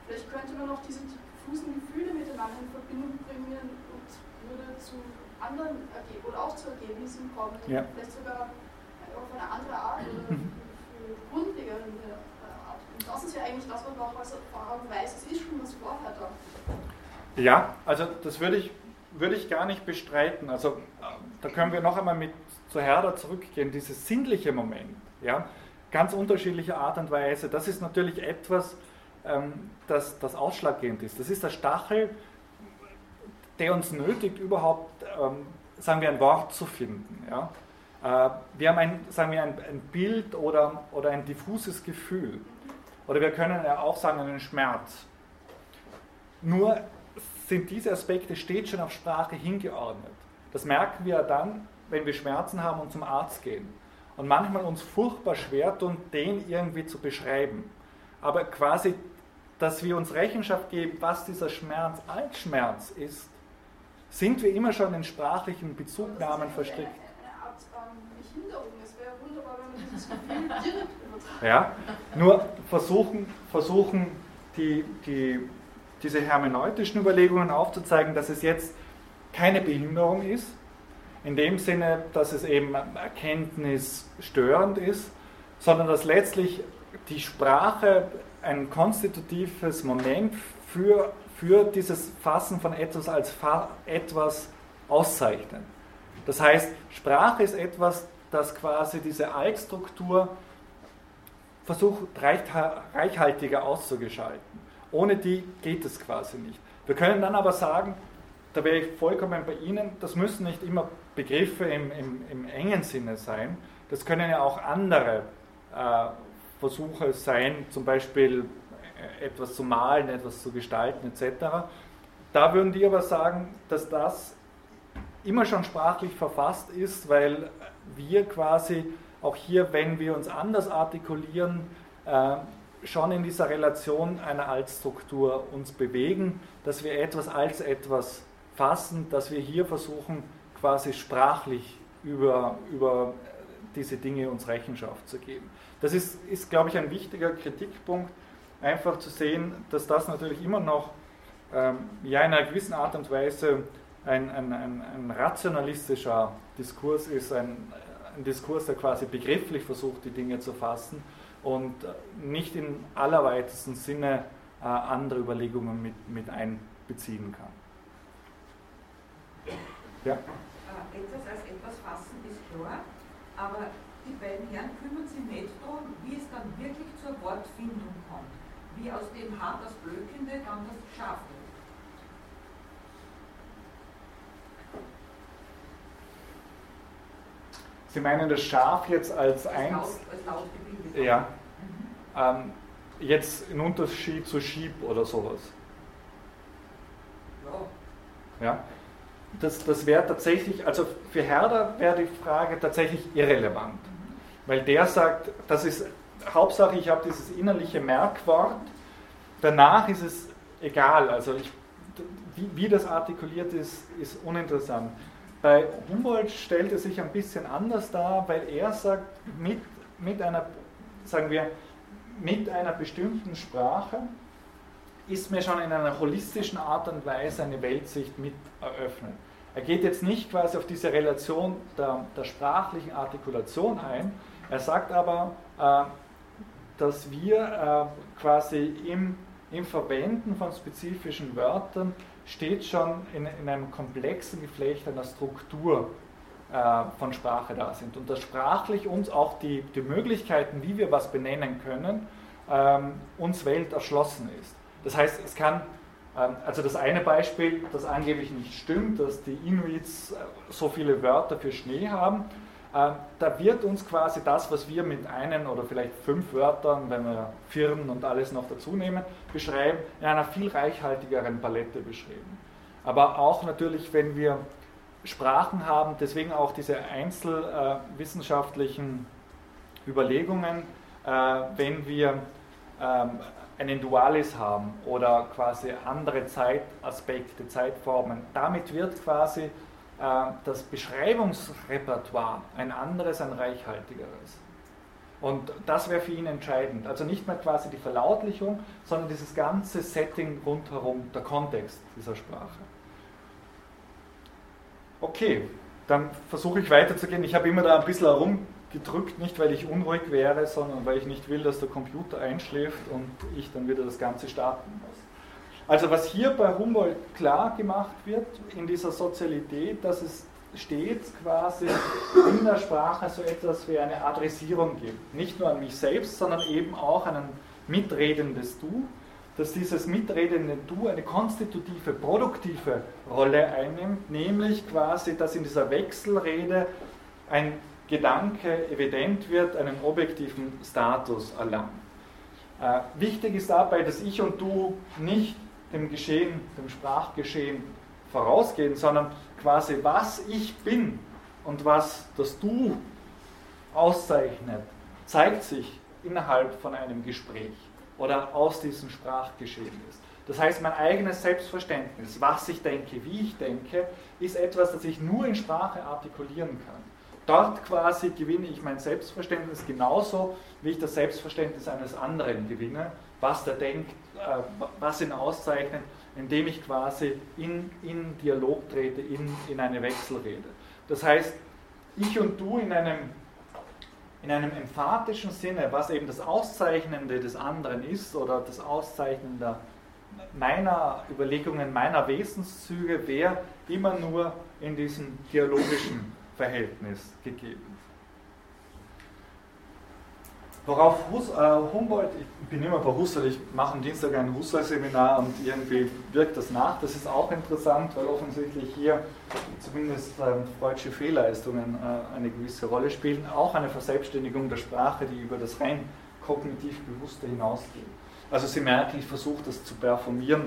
vielleicht könnte man auch diese diffusen Gefühle miteinander in Verbindung bringen und würde zu anderen Ergebnissen oder auch zu Ergebnissen kommen. Ja. Vielleicht sogar auf eine andere Art oder grundlegende Art. Und das ist ja eigentlich das, was man auch als Erfahrung weiß, es ist schon was vorher da. Ja, also das würde ich, würde ich gar nicht bestreiten. Also da können wir noch einmal mit zu Herder zurückgehen, dieses sinnliche Moment, ja, ganz unterschiedliche Art und Weise, das ist natürlich etwas, ähm, das, das ausschlaggebend ist. Das ist der Stachel, der uns nötigt, überhaupt ähm, sagen wir, ein Wort zu finden. Ja? Äh, wir haben ein, sagen wir, ein, ein Bild oder, oder ein diffuses Gefühl. Oder wir können ja auch sagen, einen Schmerz. Nur sind diese Aspekte stets schon auf Sprache hingeordnet. Das merken wir dann, wenn wir Schmerzen haben und zum Arzt gehen. Und manchmal uns furchtbar schwer tun, den irgendwie zu beschreiben. Aber quasi, dass wir uns Rechenschaft geben, was dieser Schmerz als Schmerz ist, sind wir immer schon in sprachlichen Bezugnahmen verstrickt. Ja, nur versuchen, versuchen die, die, diese hermeneutischen Überlegungen aufzuzeigen, dass es jetzt keine Behinderung ist, in dem Sinne, dass es eben erkenntnisstörend ist, sondern dass letztlich die Sprache ein konstitutives Moment für, für dieses Fassen von etwas als Fa etwas auszeichnet. Das heißt, Sprache ist etwas, das quasi diese Altstruktur versucht reichhaltiger auszugestalten. Ohne die geht es quasi nicht. Wir können dann aber sagen, da wäre ich vollkommen bei Ihnen, das müssen nicht immer Begriffe im, im, im engen Sinne sein, das können ja auch andere äh, Versuche sein, zum Beispiel äh, etwas zu malen, etwas zu gestalten etc. Da würden die aber sagen, dass das immer schon sprachlich verfasst ist, weil wir quasi auch hier, wenn wir uns anders artikulieren, äh, schon in dieser Relation einer Altstruktur uns bewegen, dass wir etwas als etwas fassen, dass wir hier versuchen, quasi sprachlich über, über diese Dinge uns Rechenschaft zu geben. Das ist, ist, glaube ich, ein wichtiger Kritikpunkt, einfach zu sehen, dass das natürlich immer noch ähm, ja, in einer gewissen Art und Weise ein, ein, ein, ein rationalistischer Diskurs ist, ein, ein Diskurs, der quasi begrifflich versucht, die Dinge zu fassen und nicht in allerweitesten Sinne äh, andere Überlegungen mit, mit einbeziehen kann. Ja? Äh, etwas als etwas fassen ist klar, aber die beiden Herren kümmern sich nicht darum, wie es dann wirklich zur Wortfindung kommt. Wie aus dem Hart das Blökende dann das Schaf wird. Sie meinen das Schaf jetzt als eins? Als ja. Ähm, jetzt in Unterschied zu Sheep oder sowas. Ja. ja. Das, das wäre tatsächlich, also für Herder wäre die Frage tatsächlich irrelevant. Mhm. Weil der sagt, das ist Hauptsache, ich habe dieses innerliche Merkwort. Danach ist es egal. Also ich, wie, wie das artikuliert ist, ist uninteressant. Bei Humboldt stellt es sich ein bisschen anders dar, weil er sagt, mit, mit einer, sagen wir, mit einer bestimmten Sprache ist mir schon in einer holistischen Art und Weise eine Weltsicht mit eröffnet. Er geht jetzt nicht quasi auf diese Relation der, der sprachlichen Artikulation ein, er sagt aber, äh, dass wir äh, quasi im, im Verwenden von spezifischen Wörtern steht schon in, in einem komplexen Geflecht einer Struktur von Sprache da sind. Und dass sprachlich uns auch die, die Möglichkeiten, wie wir was benennen können, ähm, uns Welt erschlossen ist. Das heißt, es kann, ähm, also das eine Beispiel, das angeblich nicht stimmt, dass die Inuits äh, so viele Wörter für Schnee haben, ähm, da wird uns quasi das, was wir mit einen oder vielleicht fünf Wörtern, wenn wir Firmen und alles noch dazu nehmen, beschreiben, in einer viel reichhaltigeren Palette beschrieben. Aber auch natürlich, wenn wir Sprachen haben, deswegen auch diese einzelwissenschaftlichen Überlegungen, äh, wenn wir ähm, einen Dualis haben oder quasi andere Zeitaspekte, Zeitformen, damit wird quasi äh, das Beschreibungsrepertoire ein anderes, ein reichhaltigeres. Und das wäre für ihn entscheidend. Also nicht mehr quasi die Verlautlichung, sondern dieses ganze Setting rundherum, der Kontext dieser Sprache. Okay, dann versuche ich weiterzugehen. Ich habe immer da ein bisschen herumgedrückt, nicht weil ich unruhig wäre, sondern weil ich nicht will, dass der Computer einschläft und ich dann wieder das Ganze starten muss. Also was hier bei Humboldt klar gemacht wird in dieser Sozialität, dass es stets quasi in der Sprache so etwas wie eine Adressierung gibt. Nicht nur an mich selbst, sondern eben auch an ein mitredendes Du, dass dieses mitredende Du eine konstitutive, produktive Rolle einnimmt, nämlich quasi, dass in dieser Wechselrede ein Gedanke evident wird, einen objektiven Status erlangt. Äh, wichtig ist dabei, dass ich und du nicht dem Geschehen, dem Sprachgeschehen vorausgehen, sondern quasi was ich bin und was das Du auszeichnet, zeigt sich innerhalb von einem Gespräch oder aus diesem Sprachgeschehen ist. Das heißt, mein eigenes Selbstverständnis, was ich denke, wie ich denke, ist etwas, das ich nur in Sprache artikulieren kann. Dort quasi gewinne ich mein Selbstverständnis genauso, wie ich das Selbstverständnis eines anderen gewinne, was der denkt, äh, was ihn auszeichnet, indem ich quasi in, in Dialog trete, in, in eine Wechselrede. Das heißt, ich und du in einem in einem emphatischen Sinne, was eben das Auszeichnende des anderen ist oder das Auszeichnende meiner Überlegungen, meiner Wesenszüge, wäre immer nur in diesem dialogischen Verhältnis gegeben. Worauf Hus, äh, Humboldt, ich bin immer bei Husserl, ich mache am Dienstag ein Husserl-Seminar und irgendwie wirkt das nach. Das ist auch interessant, weil offensichtlich hier zumindest ähm, freudsche Fehlleistungen äh, eine gewisse Rolle spielen. Auch eine Verselbstständigung der Sprache, die über das rein kognitiv Bewusste hinausgeht. Also Sie merken, ich versuche das zu performieren,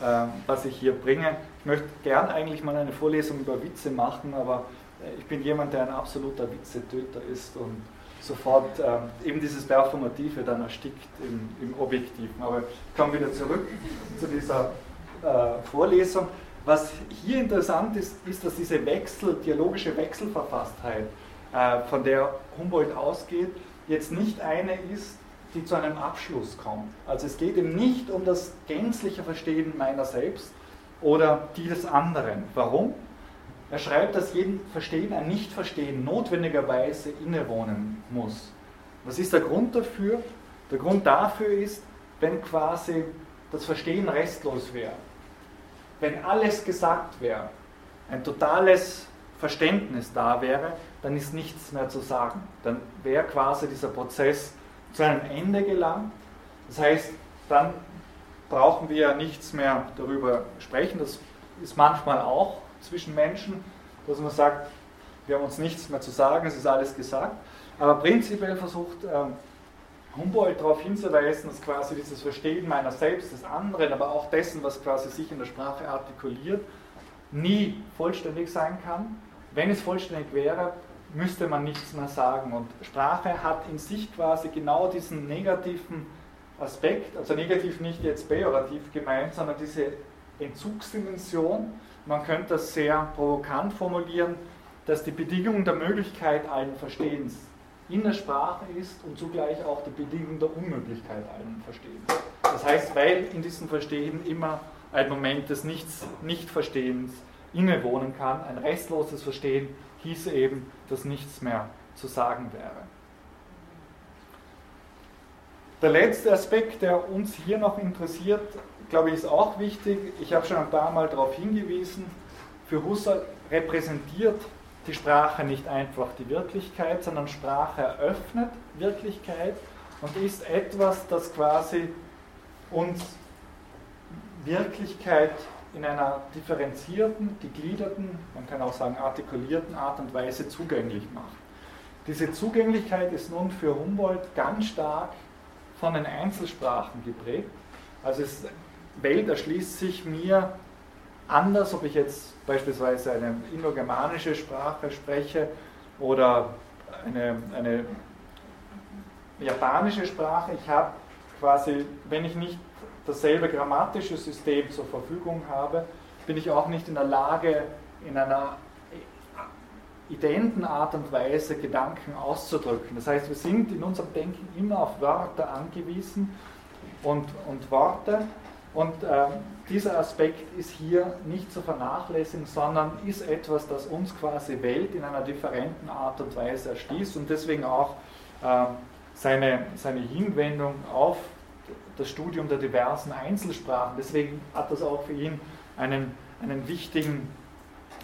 äh, was ich hier bringe. Ich möchte gern eigentlich mal eine Vorlesung über Witze machen, aber äh, ich bin jemand, der ein absoluter Witzetöter ist und sofort ähm, eben dieses Performative dann erstickt im, im Objektiven. Aber ich komme wieder zurück zu dieser äh, Vorlesung. Was hier interessant ist, ist, dass diese Wechsel, dialogische Wechselverfasstheit, äh, von der Humboldt ausgeht, jetzt nicht eine ist, die zu einem Abschluss kommt. Also es geht ihm nicht um das gänzliche Verstehen meiner selbst oder die des anderen. Warum? Er schreibt, dass jedem Verstehen ein Nichtverstehen notwendigerweise innewohnen muss. Was ist der Grund dafür? Der Grund dafür ist, wenn quasi das Verstehen restlos wäre, wenn alles gesagt wäre, ein totales Verständnis da wäre, dann ist nichts mehr zu sagen. Dann wäre quasi dieser Prozess zu einem Ende gelangt. Das heißt, dann brauchen wir nichts mehr darüber sprechen. Das ist manchmal auch zwischen Menschen, dass man sagt, wir haben uns nichts mehr zu sagen, es ist alles gesagt. Aber prinzipiell versucht ähm, Humboldt darauf hinzuweisen, dass quasi dieses Verstehen meiner selbst, des anderen, aber auch dessen, was quasi sich in der Sprache artikuliert, nie vollständig sein kann. Wenn es vollständig wäre, müsste man nichts mehr sagen. Und Sprache hat in sich quasi genau diesen negativen Aspekt, also negativ nicht jetzt pejorativ gemeint, sondern diese Entzugsdimension, man könnte das sehr provokant formulieren, dass die Bedingung der Möglichkeit allen Verstehens in der Sprache ist und zugleich auch die Bedingung der Unmöglichkeit allen Verstehens. Das heißt, weil in diesem Verstehen immer ein Moment des Nichts, Nichtverstehens innewohnen kann, ein restloses Verstehen hieße eben, dass nichts mehr zu sagen wäre. Der letzte Aspekt, der uns hier noch interessiert, glaube ich, ist auch wichtig. Ich habe schon ein paar Mal darauf hingewiesen. Für Husserl repräsentiert die Sprache nicht einfach die Wirklichkeit, sondern Sprache eröffnet Wirklichkeit und ist etwas, das quasi uns Wirklichkeit in einer differenzierten, gegliederten, man kann auch sagen artikulierten Art und Weise zugänglich macht. Diese Zugänglichkeit ist nun für Humboldt ganz stark von den Einzelsprachen geprägt. Also es Welt erschließt sich mir anders, ob ich jetzt beispielsweise eine indogermanische Sprache spreche oder eine, eine japanische Sprache. Ich habe quasi, wenn ich nicht dasselbe grammatische System zur Verfügung habe, bin ich auch nicht in der Lage, in einer identen Art und Weise Gedanken auszudrücken. Das heißt, wir sind in unserem Denken immer auf Wörter angewiesen und, und Worte und äh, dieser Aspekt ist hier nicht zu vernachlässigen, sondern ist etwas, das uns quasi Welt in einer differenten Art und Weise erschließt und deswegen auch äh, seine, seine Hinwendung auf das Studium der diversen Einzelsprachen. Deswegen hat das auch für ihn einen, einen wichtigen,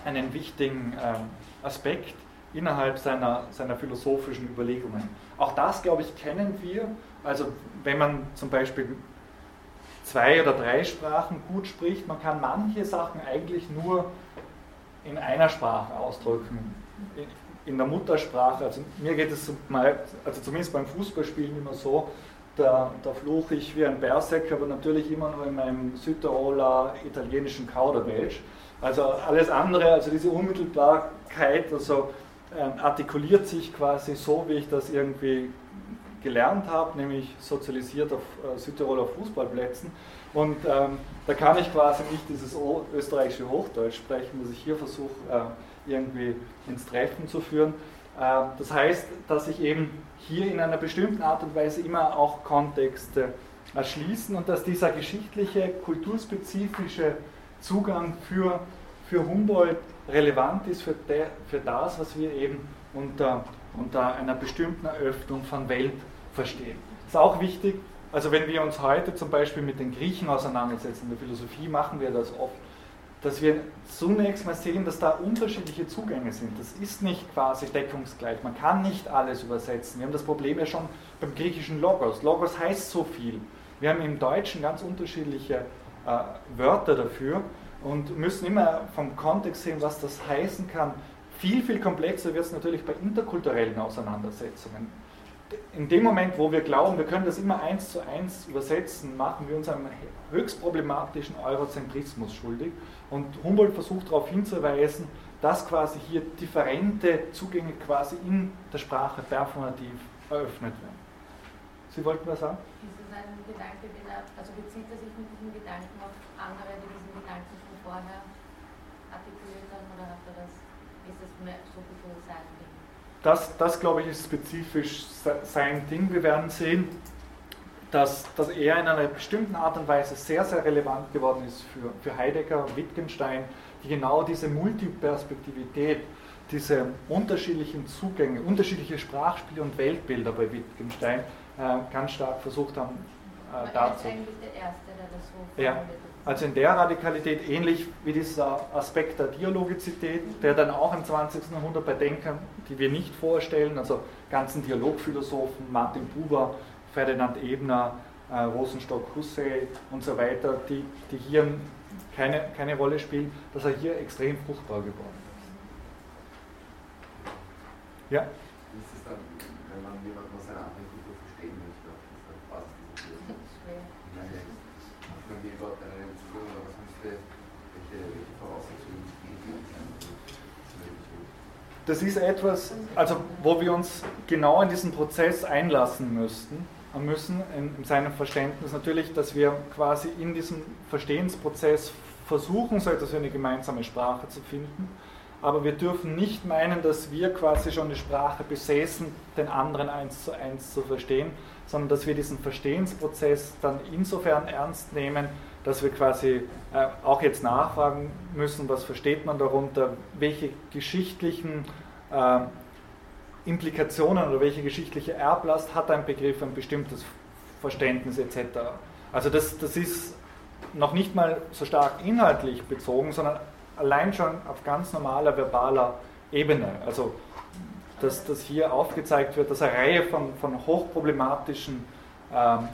einen wichtigen äh, Aspekt innerhalb seiner, seiner philosophischen Überlegungen. Auch das, glaube ich, kennen wir. Also wenn man zum Beispiel zwei oder drei Sprachen gut spricht. Man kann manche Sachen eigentlich nur in einer Sprache ausdrücken, in der Muttersprache. Also mir geht es also zumindest beim Fußballspielen immer so, da, da fluche ich wie ein Berserker, aber natürlich immer nur in meinem Südtiroler italienischen Kauderwelsch. Also alles andere, also diese Unmittelbarkeit, also ähm, artikuliert sich quasi so, wie ich das irgendwie gelernt habe, nämlich sozialisiert auf äh, Südtiroler Fußballplätzen. Und ähm, da kann ich quasi nicht dieses österreichische Hochdeutsch sprechen, das ich hier versuche äh, irgendwie ins Treffen zu führen. Äh, das heißt, dass ich eben hier in einer bestimmten Art und Weise immer auch Kontexte erschließen und dass dieser geschichtliche, kulturspezifische Zugang für, für Humboldt relevant ist für, der, für das, was wir eben unter, unter einer bestimmten Eröffnung von Welt verstehen. Das ist auch wichtig, also wenn wir uns heute zum Beispiel mit den Griechen auseinandersetzen, in der Philosophie machen wir das oft, dass wir zunächst mal sehen, dass da unterschiedliche Zugänge sind. Das ist nicht quasi deckungsgleich. Man kann nicht alles übersetzen. Wir haben das Problem ja schon beim griechischen Logos. Logos heißt so viel. Wir haben im Deutschen ganz unterschiedliche äh, Wörter dafür und müssen immer vom Kontext sehen, was das heißen kann. Viel, viel komplexer wird es natürlich bei interkulturellen Auseinandersetzungen in dem Moment, wo wir glauben, wir können das immer eins zu eins übersetzen, machen wir uns einem höchst problematischen Eurozentrismus schuldig. Und Humboldt versucht darauf hinzuweisen, dass quasi hier differente Zugänge quasi in der Sprache performativ eröffnet werden. Sie wollten was sagen? Ist es ein Gedanke, also bezieht er sich mit diesem Gedanken auf andere, die diesen Gedanken schon vorher artikuliert haben, oder hat er das, ist es mehr so viel sein Ding? Das, das glaube ich, ist spezifisch sein Ding. Wir werden sehen, dass, dass er in einer bestimmten Art und Weise sehr, sehr relevant geworden ist für, für Heidegger und Wittgenstein, die genau diese Multiperspektivität, diese unterschiedlichen Zugänge, unterschiedliche Sprachspiele und Weltbilder bei Wittgenstein äh, ganz stark versucht haben äh, darzustellen. Er ist eigentlich der Erste, der das so ja. Also in der Radikalität ähnlich wie dieser Aspekt der Dialogizität, der dann auch im 20. Jahrhundert bei Denkern, die wir nicht vorstellen, also ganzen Dialogphilosophen, Martin Buber, Ferdinand Ebner, äh, Rosenstock Hussey und so weiter, die, die hier keine, keine Rolle spielen, dass er hier extrem fruchtbar geworden ist. Ja? Das ist etwas, also wo wir uns genau in diesen Prozess einlassen müssten, müssen, in, in seinem Verständnis natürlich, dass wir quasi in diesem Verstehensprozess versuchen, so etwas wie eine gemeinsame Sprache zu finden, aber wir dürfen nicht meinen, dass wir quasi schon die Sprache besäßen, den anderen eins zu eins zu verstehen, sondern dass wir diesen Verstehensprozess dann insofern ernst nehmen, dass wir quasi äh, auch jetzt nachfragen müssen, was versteht man darunter, welche geschichtlichen äh, Implikationen oder welche geschichtliche Erblast hat ein Begriff, ein bestimmtes Verständnis etc. Also das, das ist noch nicht mal so stark inhaltlich bezogen, sondern allein schon auf ganz normaler verbaler Ebene. Also dass, dass hier aufgezeigt wird, dass eine Reihe von, von hochproblematischen ähm,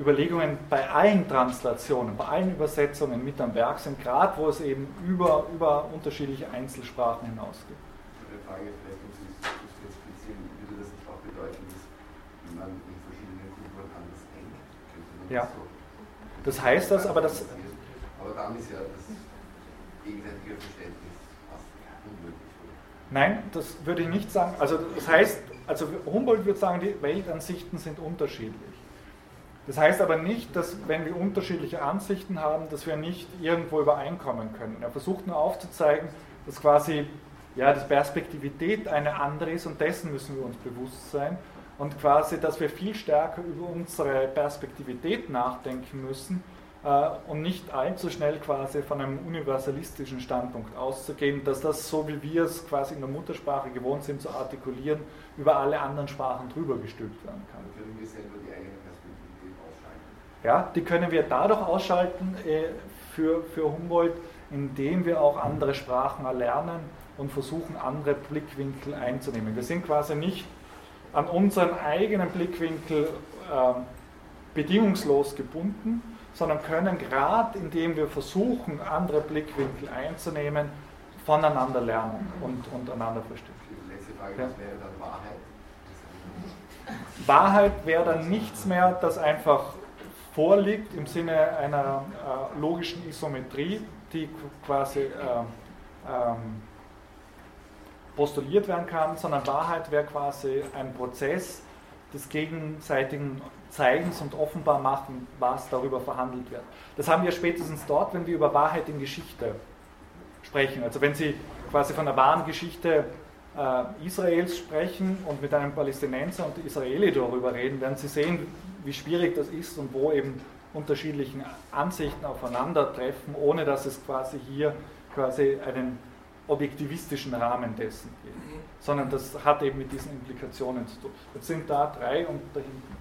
Überlegungen bei allen Translationen, bei allen Übersetzungen mit am Werk sind, gerade wo es eben über, über unterschiedliche Einzelsprachen hinausgeht. Eine Frage vielleicht, um Sie zu spezifizieren, würde das nicht auch bedeuten, dass man in verschiedenen Kulturen anders denkt? Ja. Das, so das heißt das, aber das. Aber dann ist ja das gegenseitige Verständnis fast unmöglich. Nein, das würde ich nicht sagen. Also das heißt, also Humboldt würde sagen, die Weltansichten sind unterschiedlich. Das heißt aber nicht, dass wenn wir unterschiedliche Ansichten haben, dass wir nicht irgendwo übereinkommen können. Er versucht nur aufzuzeigen, dass quasi ja, die Perspektivität eine andere ist und dessen müssen wir uns bewusst sein und quasi, dass wir viel stärker über unsere Perspektivität nachdenken müssen äh, und nicht allzu schnell quasi von einem universalistischen Standpunkt auszugehen, dass das so wie wir es quasi in der Muttersprache gewohnt sind zu artikulieren, über alle anderen Sprachen drüber gestülpt werden kann. Können wir selber die eigene ja, die können wir dadurch ausschalten äh, für, für Humboldt, indem wir auch andere Sprachen erlernen und versuchen, andere Blickwinkel einzunehmen. Wir sind quasi nicht an unseren eigenen Blickwinkel äh, bedingungslos gebunden, sondern können gerade, indem wir versuchen, andere Blickwinkel einzunehmen, voneinander lernen und, und einander verstehen. Die letzte Frage, was wäre dann Wahrheit? Wahrheit wäre dann nichts mehr, das einfach vorliegt im Sinne einer äh, logischen Isometrie, die quasi äh, ähm, postuliert werden kann, sondern Wahrheit wäre quasi ein Prozess des gegenseitigen Zeigens und offenbar machen, was darüber verhandelt wird. Das haben wir spätestens dort, wenn wir über Wahrheit in Geschichte sprechen. Also wenn Sie quasi von der wahren Geschichte äh, Israels sprechen und mit einem Palästinenser und Israeli darüber reden, werden Sie sehen, wie schwierig das ist und wo eben unterschiedlichen Ansichten aufeinandertreffen, ohne dass es quasi hier quasi einen objektivistischen Rahmen dessen gibt. Sondern das hat eben mit diesen Implikationen zu tun. Jetzt sind da drei und da hinten.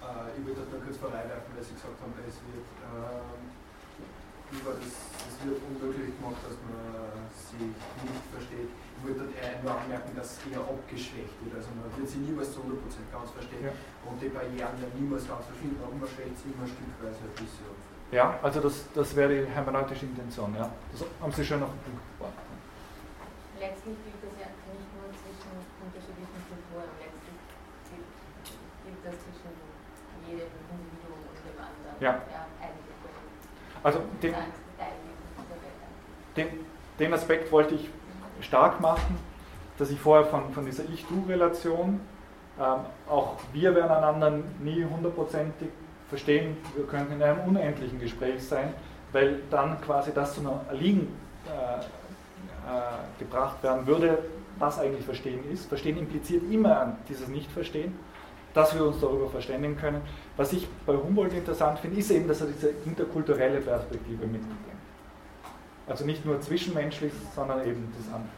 Äh, ich würde das nur kurz vorbeiwerfen, weil Sie gesagt haben, es wird, äh, über das, es wird unmöglich gemacht, dass man sich nicht versteht ich würde eher nur anmerken, dass es eher abgeschwächt wird. Also man wird sie niemals zu 100% ganz verstehen ja. und die Barrieren ja niemals ganz verschwinden, aber man schwächt sie immer stückweise ein bisschen. Ja, also das, das wäre die hermeneutische Intention. Ja. Das haben Sie schon noch einen Punkt gebracht. Letztlich gilt das ja nicht nur zwischen unterschiedlichen Kulturen, letztlich gilt das zwischen jedem Individuum und dem anderen. Ja. ja also den, den, den Aspekt wollte ich stark machen, dass ich vorher von, von dieser Ich-Du-Relation, ähm, auch wir werden einander nie hundertprozentig verstehen, wir könnten in einem unendlichen Gespräch sein, weil dann quasi das zu einem Erliegen äh, äh, gebracht werden würde, was eigentlich Verstehen ist. Verstehen impliziert immer dieses Nicht-Verstehen, dass wir uns darüber verständigen können. Was ich bei Humboldt interessant finde, ist eben, dass er diese interkulturelle Perspektive mitbringt. Also nicht nur zwischenmenschlich, sondern eben das andere.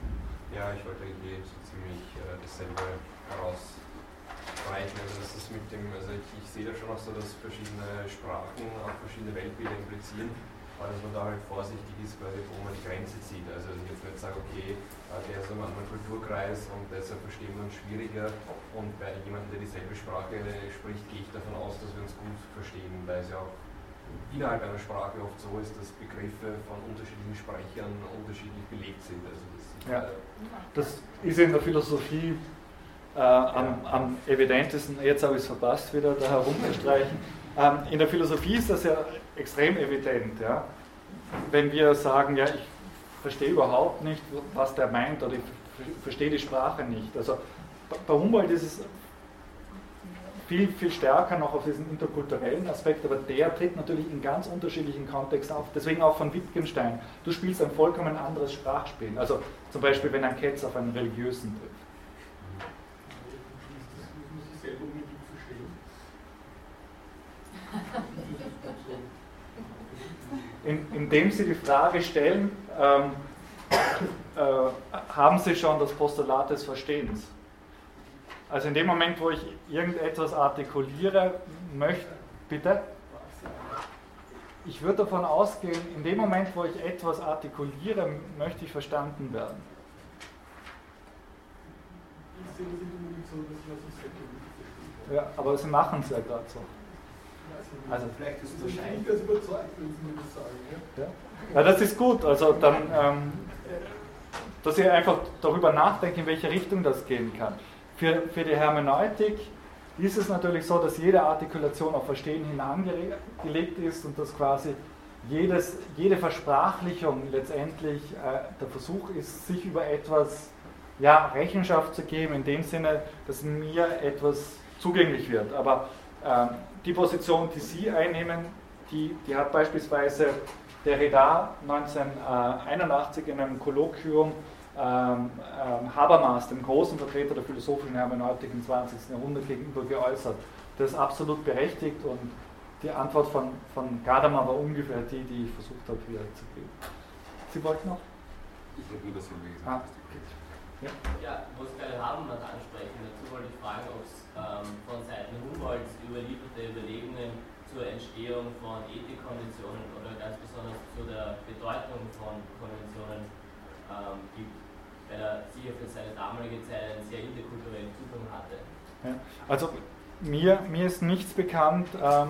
Ja, ich wollte irgendwie so ziemlich äh, dasselbe herausstreichen. Also das ist mit dem, also ich, ich sehe da schon auch so, dass verschiedene Sprachen auch verschiedene Weltbilder implizieren, aber dass man da halt vorsichtig ist, quasi, wo man die Grenze zieht. Also dass ich jetzt nicht sage, okay, äh, der ist einem anderen Kulturkreis und deshalb verstehen wir uns schwieriger und bei jemandem, der dieselbe Sprache spricht, gehe ich davon aus, dass wir uns gut verstehen, weil es ja auch innerhalb einer Sprache oft so ist, dass Begriffe von unterschiedlichen Sprechern unterschiedlich belegt sind. Also das, ja, das ist in der Philosophie äh, am, am, evidentesten, jetzt habe ich es verpasst, wieder da herumzustreichen. Ähm, in der Philosophie ist das ja extrem evident. Ja? Wenn wir sagen, ja, ich verstehe überhaupt nicht, was der meint oder ich verstehe die Sprache nicht. Also bei Humboldt ist es viel, viel stärker noch auf diesen interkulturellen Aspekt, aber der tritt natürlich in ganz unterschiedlichen Kontexten auf. Deswegen auch von Wittgenstein. Du spielst ein vollkommen anderes Sprachspiel. Also zum Beispiel, wenn ein Ketz auf einen Religiösen trifft. In, indem Sie die Frage stellen, ähm, äh, haben Sie schon das Postulat des Verstehens? Also in dem Moment, wo ich irgendetwas artikuliere, möchte, bitte? Ich würde davon ausgehen, in dem Moment, wo ich etwas artikuliere, möchte ich verstanden werden. Ja, aber sie machen es ja gerade so. Also vielleicht ist es wahrscheinlich das überzeugt, wenn Sie mir das sagen. Ja? Das ist gut. Also dann, ähm, dass ihr einfach darüber nachdenkt, in welche Richtung das gehen kann. Für, für die Hermeneutik ist es natürlich so, dass jede Artikulation auf Verstehen hin angelegt ist und dass quasi jedes, jede Versprachlichung letztendlich äh, der Versuch ist, sich über etwas ja, Rechenschaft zu geben, in dem Sinne, dass mir etwas zugänglich wird. Aber äh, die Position, die Sie einnehmen, die, die hat beispielsweise Derrida 1981 in einem Kolloquium Habermas, dem großen Vertreter der philosophischen Hermeneutik im 20. Jahrhundert, gegenüber geäußert. Das ist absolut berechtigt und die Antwort von, von Gadamer war ungefähr die, die ich versucht habe wiederzugeben. Sie wollten noch? Ich habe nur das Silvia gesagt. Ah, ja. ja, wo es gerade Habermas ansprechen, dazu wollte ich fragen, ob es ähm, von Seiten Humboldts überlieferte Überlegungen zur Entstehung von Ethikkonventionen oder ganz besonders zu der Bedeutung von Konventionen ähm, gibt weil er sicher für seine damalige Zeit einen sehr interkulturellen Zugang hatte. Ja, also mir, mir ist nichts bekannt, ähm,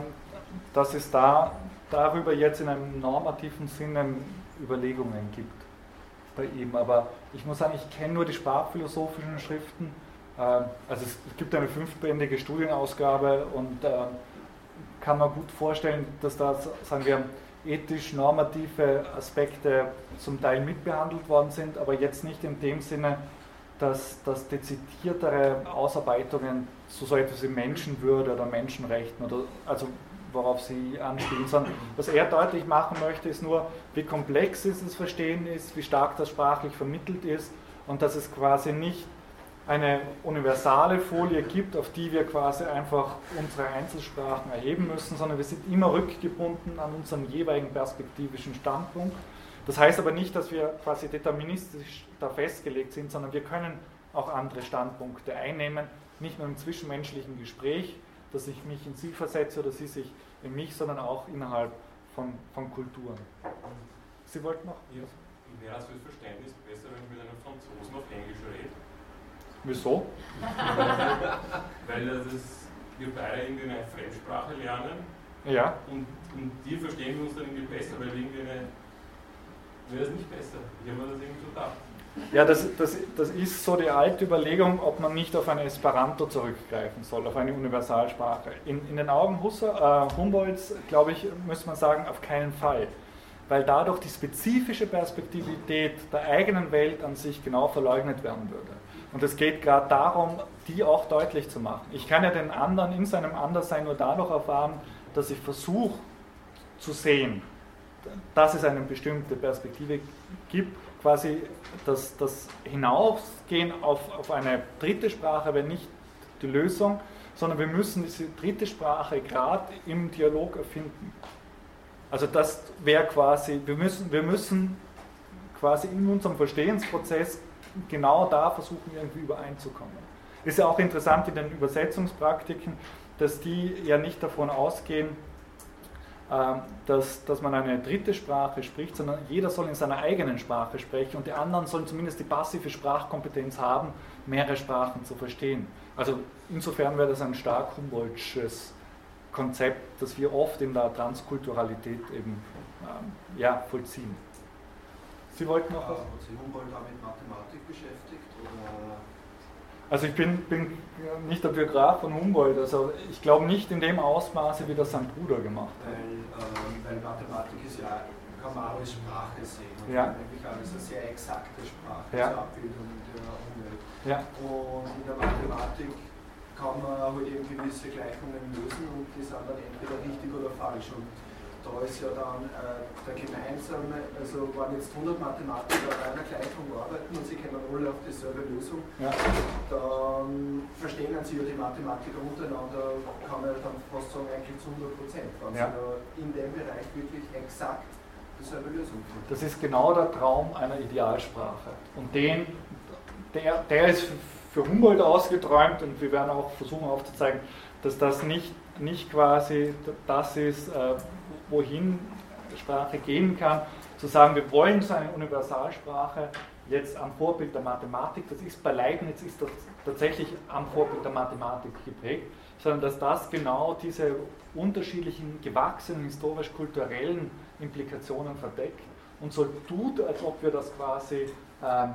dass es da darüber jetzt in einem normativen Sinne Überlegungen gibt bei ihm. Aber ich muss sagen, ich kenne nur die sprachphilosophischen Schriften. Ähm, also es gibt eine fünfbändige Studienausgabe und ähm, kann man gut vorstellen, dass da, sagen wir, ethisch-normative Aspekte zum Teil mitbehandelt worden sind, aber jetzt nicht in dem Sinne, dass, dass dezidiertere Ausarbeitungen zu so etwas wie Menschenwürde oder Menschenrechten oder also worauf Sie anspielen, sondern was er deutlich machen möchte, ist nur, wie komplex dieses Verstehen ist, wie stark das sprachlich vermittelt ist und dass es quasi nicht eine universale Folie gibt, auf die wir quasi einfach unsere Einzelsprachen erheben müssen, sondern wir sind immer rückgebunden an unseren jeweiligen perspektivischen Standpunkt. Das heißt aber nicht, dass wir quasi deterministisch da festgelegt sind, sondern wir können auch andere Standpunkte einnehmen, nicht nur im zwischenmenschlichen Gespräch, dass ich mich in Sie versetze oder Sie sich in mich, sondern auch innerhalb von, von Kulturen. Sie wollten noch? Ja. Wäre es fürs Verständnis besser, wenn ich mit einem Franzosen auf Englisch rede? Wieso? Weil das wir beide irgendwie eine Fremdsprache lernen. Ja. Und, und die verstehen wir uns dann irgendwie besser, weil irgendwie eine. Wäre das nicht besser? Ich habe mir das irgendwie so gedacht. Ja, das, das, das ist so die alte Überlegung, ob man nicht auf ein Esperanto zurückgreifen soll, auf eine Universalsprache. In, in den Augen Husser, äh, Humboldts, glaube ich, müsste man sagen, auf keinen Fall. Weil dadurch die spezifische Perspektivität der eigenen Welt an sich genau verleugnet werden würde. Und es geht gerade darum, die auch deutlich zu machen. Ich kann ja den anderen in seinem Anderssein nur dadurch erfahren, dass ich versuche zu sehen, dass es eine bestimmte Perspektive gibt quasi das, das Hinausgehen auf, auf eine dritte Sprache wäre nicht die Lösung, sondern wir müssen diese dritte Sprache gerade im Dialog erfinden. Also das wäre quasi, wir müssen, wir müssen quasi in unserem Verstehensprozess genau da versuchen, irgendwie übereinzukommen. Ist ja auch interessant in den Übersetzungspraktiken, dass die ja nicht davon ausgehen, ähm, dass, dass man eine dritte Sprache spricht, sondern jeder soll in seiner eigenen Sprache sprechen und die anderen sollen zumindest die passive Sprachkompetenz haben, mehrere Sprachen zu verstehen. Also insofern wäre das ein stark Humboldtsches Konzept, das wir oft in der Transkulturalität eben ähm, ja, vollziehen. Sie wollten noch was? Hat sich Humboldt auch mit Mathematik beschäftigt? Oder also ich bin, bin nicht der Biograf von Humboldt, also ich glaube nicht in dem Ausmaße, wie das sein Bruder gemacht hat. Weil, ähm, weil Mathematik ist ja, kann man als Sprache sehen. Und ja. nämlich alles eine sehr exakte Sprache ja. zur Abbildung der Umwelt. Ja. Und in der Mathematik kann man halt eben gewisse Gleichungen lösen und die sind dann entweder richtig oder falsch. Und da ist ja dann äh, der gemeinsame, also wenn jetzt 100 Mathematiker bei einer Gleichung arbeiten und sie kommen alle auf dieselbe Lösung, ja. dann verstehen sie ja die Mathematiker untereinander, kann man dann fast sagen, eigentlich zu 100 Prozent, wenn ja. sie in dem Bereich wirklich exakt dieselbe Lösung finden. Das ist genau der Traum einer Idealsprache. Und den, der, der ist für Humboldt ausgeträumt und wir werden auch versuchen aufzuzeigen, dass das nicht, nicht quasi das ist, äh, wohin Sprache gehen kann, zu sagen, wir wollen so eine Universalsprache jetzt am Vorbild der Mathematik, das ist bei Leibniz ist das tatsächlich am Vorbild der Mathematik geprägt, sondern dass das genau diese unterschiedlichen, gewachsenen, historisch-kulturellen Implikationen verdeckt und so tut, als ob wir das quasi äh, äh,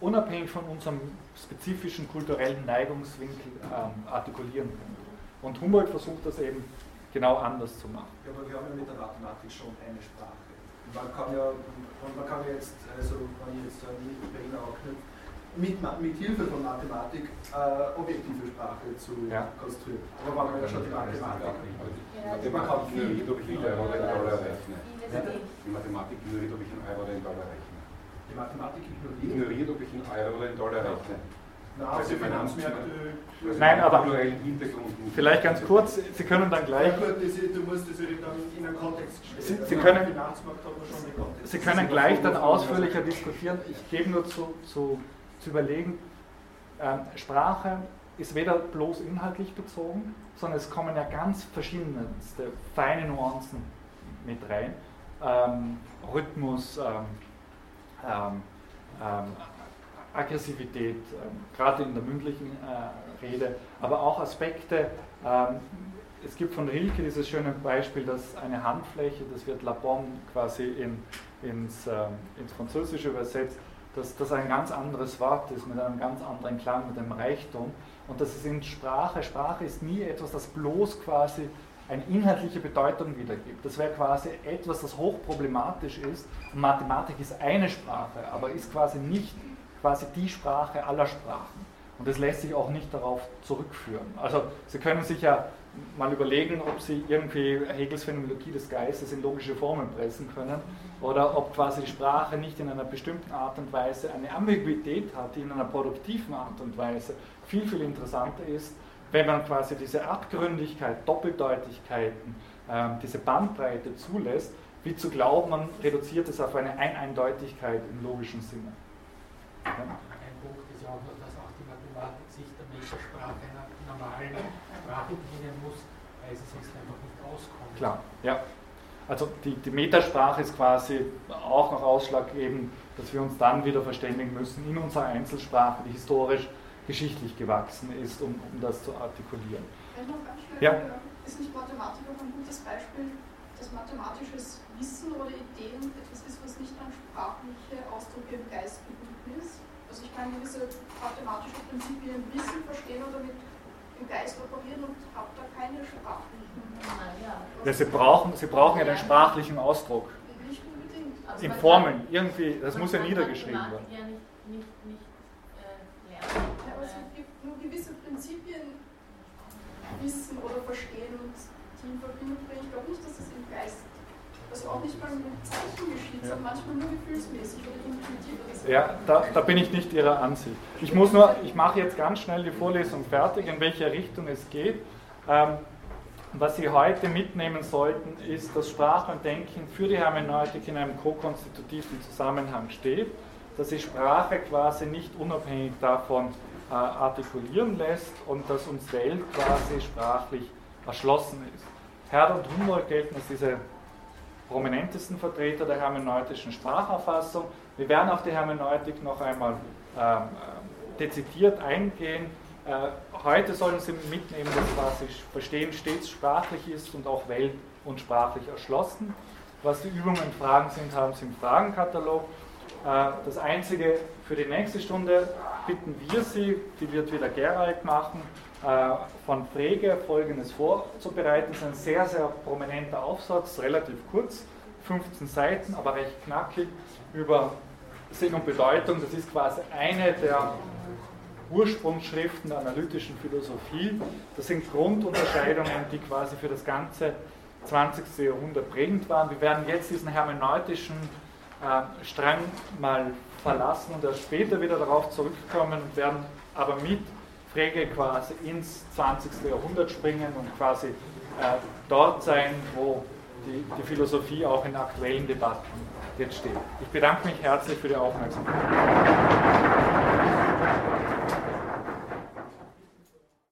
unabhängig von unserem spezifischen kulturellen Neigungswinkel äh, artikulieren können. Und Humboldt versucht das eben genau anders zu machen. Ja, aber wir haben ja mit der Mathematik schon eine Sprache. Man kann ja, man kann jetzt, also wenn ich jetzt bei Ihnen auch nicht, mit, mit Hilfe von Mathematik äh, objektive Sprache zu ja. konstruieren. Aber man ja schon die Mathematik. Die Mathematik ignoriert, ob ich einen Euro oder einen Dollar rechne. Die Mathematik ignoriert, ob ich einen Euro oder einen Dollar rechne. Die Mathematik ignoriert? Ignoriert, ob ich einen Euro oder einen Dollar rechne. Also Finanzmärkte. Nein, aber vielleicht ganz kurz, Sie können dann gleich. Ja, gut, du musst das dann in einen Kontext stellen. Sie, Sie können, Sie können gleich dann ausführlicher diskutieren. Ich gebe nur zu, zu, zu überlegen, ähm, Sprache ist weder bloß inhaltlich bezogen, sondern es kommen ja ganz verschiedenste feine Nuancen mit rein. Ähm, Rhythmus, ähm, ähm, ähm Aggressivität, ähm, gerade in der mündlichen äh, Rede, aber auch Aspekte, ähm, es gibt von Rilke dieses schöne Beispiel, dass eine Handfläche, das wird La Bonne quasi in, ins, äh, ins Französische übersetzt, dass das ein ganz anderes Wort ist, mit einem ganz anderen Klang, mit einem Reichtum. Und das ist in Sprache, Sprache ist nie etwas, das bloß quasi eine inhaltliche Bedeutung wiedergibt. Das wäre quasi etwas, das hochproblematisch ist. Und Mathematik ist eine Sprache, aber ist quasi nicht quasi die Sprache aller Sprachen. Und das lässt sich auch nicht darauf zurückführen. Also Sie können sich ja mal überlegen, ob Sie irgendwie Hegels Phänomenologie des Geistes in logische Formeln pressen können oder ob quasi die Sprache nicht in einer bestimmten Art und Weise eine Ambiguität hat, die in einer produktiven Art und Weise viel, viel interessanter ist, wenn man quasi diese Abgründigkeit, Doppeldeutigkeiten, äh, diese Bandbreite zulässt, wie zu glauben, man reduziert es auf eine Eindeutigkeit im logischen Sinne. Ein Punkt ist ja auch noch, dass auch die Mathematik sich der Metarsprache einer normalen Sprache bedienen muss, weil sie sonst einfach nicht auskommt. Klar, ja. Also die, die Metasprache ist quasi auch noch ausschlaggebend, dass wir uns dann wieder verständigen müssen in unserer Einzelsprache, die historisch geschichtlich gewachsen ist, um, um das zu artikulieren. Ja. Ist nicht Mathematik auch ein gutes Beispiel, dass mathematisches Wissen oder Ideen etwas ist, was nicht an sprachliche Ausdrücke im Geist gebunden ist? Also ich kann gewisse mathematische Prinzipien im Wissen verstehen oder mit im Geist operieren und habe da keine sprachlichen. Ja, sie, brauchen, sie brauchen ja den sprachlichen Ausdruck. Nicht unbedingt. Also in Formeln, irgendwie, das muss ja niedergeschrieben werden. Ja, nicht, nicht, nicht äh, lernen. Ja, aber es gibt nur gewisse Prinzipien wissen oder verstehen und die in Verbindung bringen. Ich glaube nicht, dass das im Geist also auch nicht mal mit Zeichen geschieht, ja. sondern manchmal nur gefühlsmäßig oder intuitiv. Ja, da, da, bin ich nicht Ihrer Ansicht. Ich muss nur, ich mache jetzt ganz schnell die Vorlesung fertig, in welche Richtung es geht. Ähm, was Sie heute mitnehmen sollten, ist, dass Sprache und Denken für die Hermeneutik in einem ko-konstitutiven Zusammenhang steht, dass sich Sprache quasi nicht unabhängig davon äh, artikulieren lässt und dass uns Welt quasi sprachlich erschlossen ist. Herder und Humboldt gelten als diese prominentesten Vertreter der hermeneutischen Spracherfassung. Wir werden auf die Hermeneutik noch einmal ähm, dezidiert eingehen. Äh, heute sollen Sie mitnehmen, dass quasi Verstehen stets sprachlich ist und auch welt- und sprachlich erschlossen. Was die Übungen und Fragen sind, haben Sie im Fragenkatalog. Äh, das Einzige für die nächste Stunde bitten wir Sie, die wird wieder Gerald machen, von Frege folgendes vorzubereiten. Das ist ein sehr, sehr prominenter Aufsatz, relativ kurz, 15 Seiten, aber recht knackig, über Sinn und Bedeutung. Das ist quasi eine der Ursprungsschriften der analytischen Philosophie. Das sind Grundunterscheidungen, die quasi für das ganze 20. Jahrhundert prägend waren. Wir werden jetzt diesen hermeneutischen äh, Strang mal verlassen und erst später wieder darauf zurückkommen und werden aber mit Frege quasi ins 20. Jahrhundert springen und quasi äh, dort sein, wo die, die Philosophie auch in aktuellen Debatten jetzt steht. Ich bedanke mich herzlich für die Aufmerksamkeit.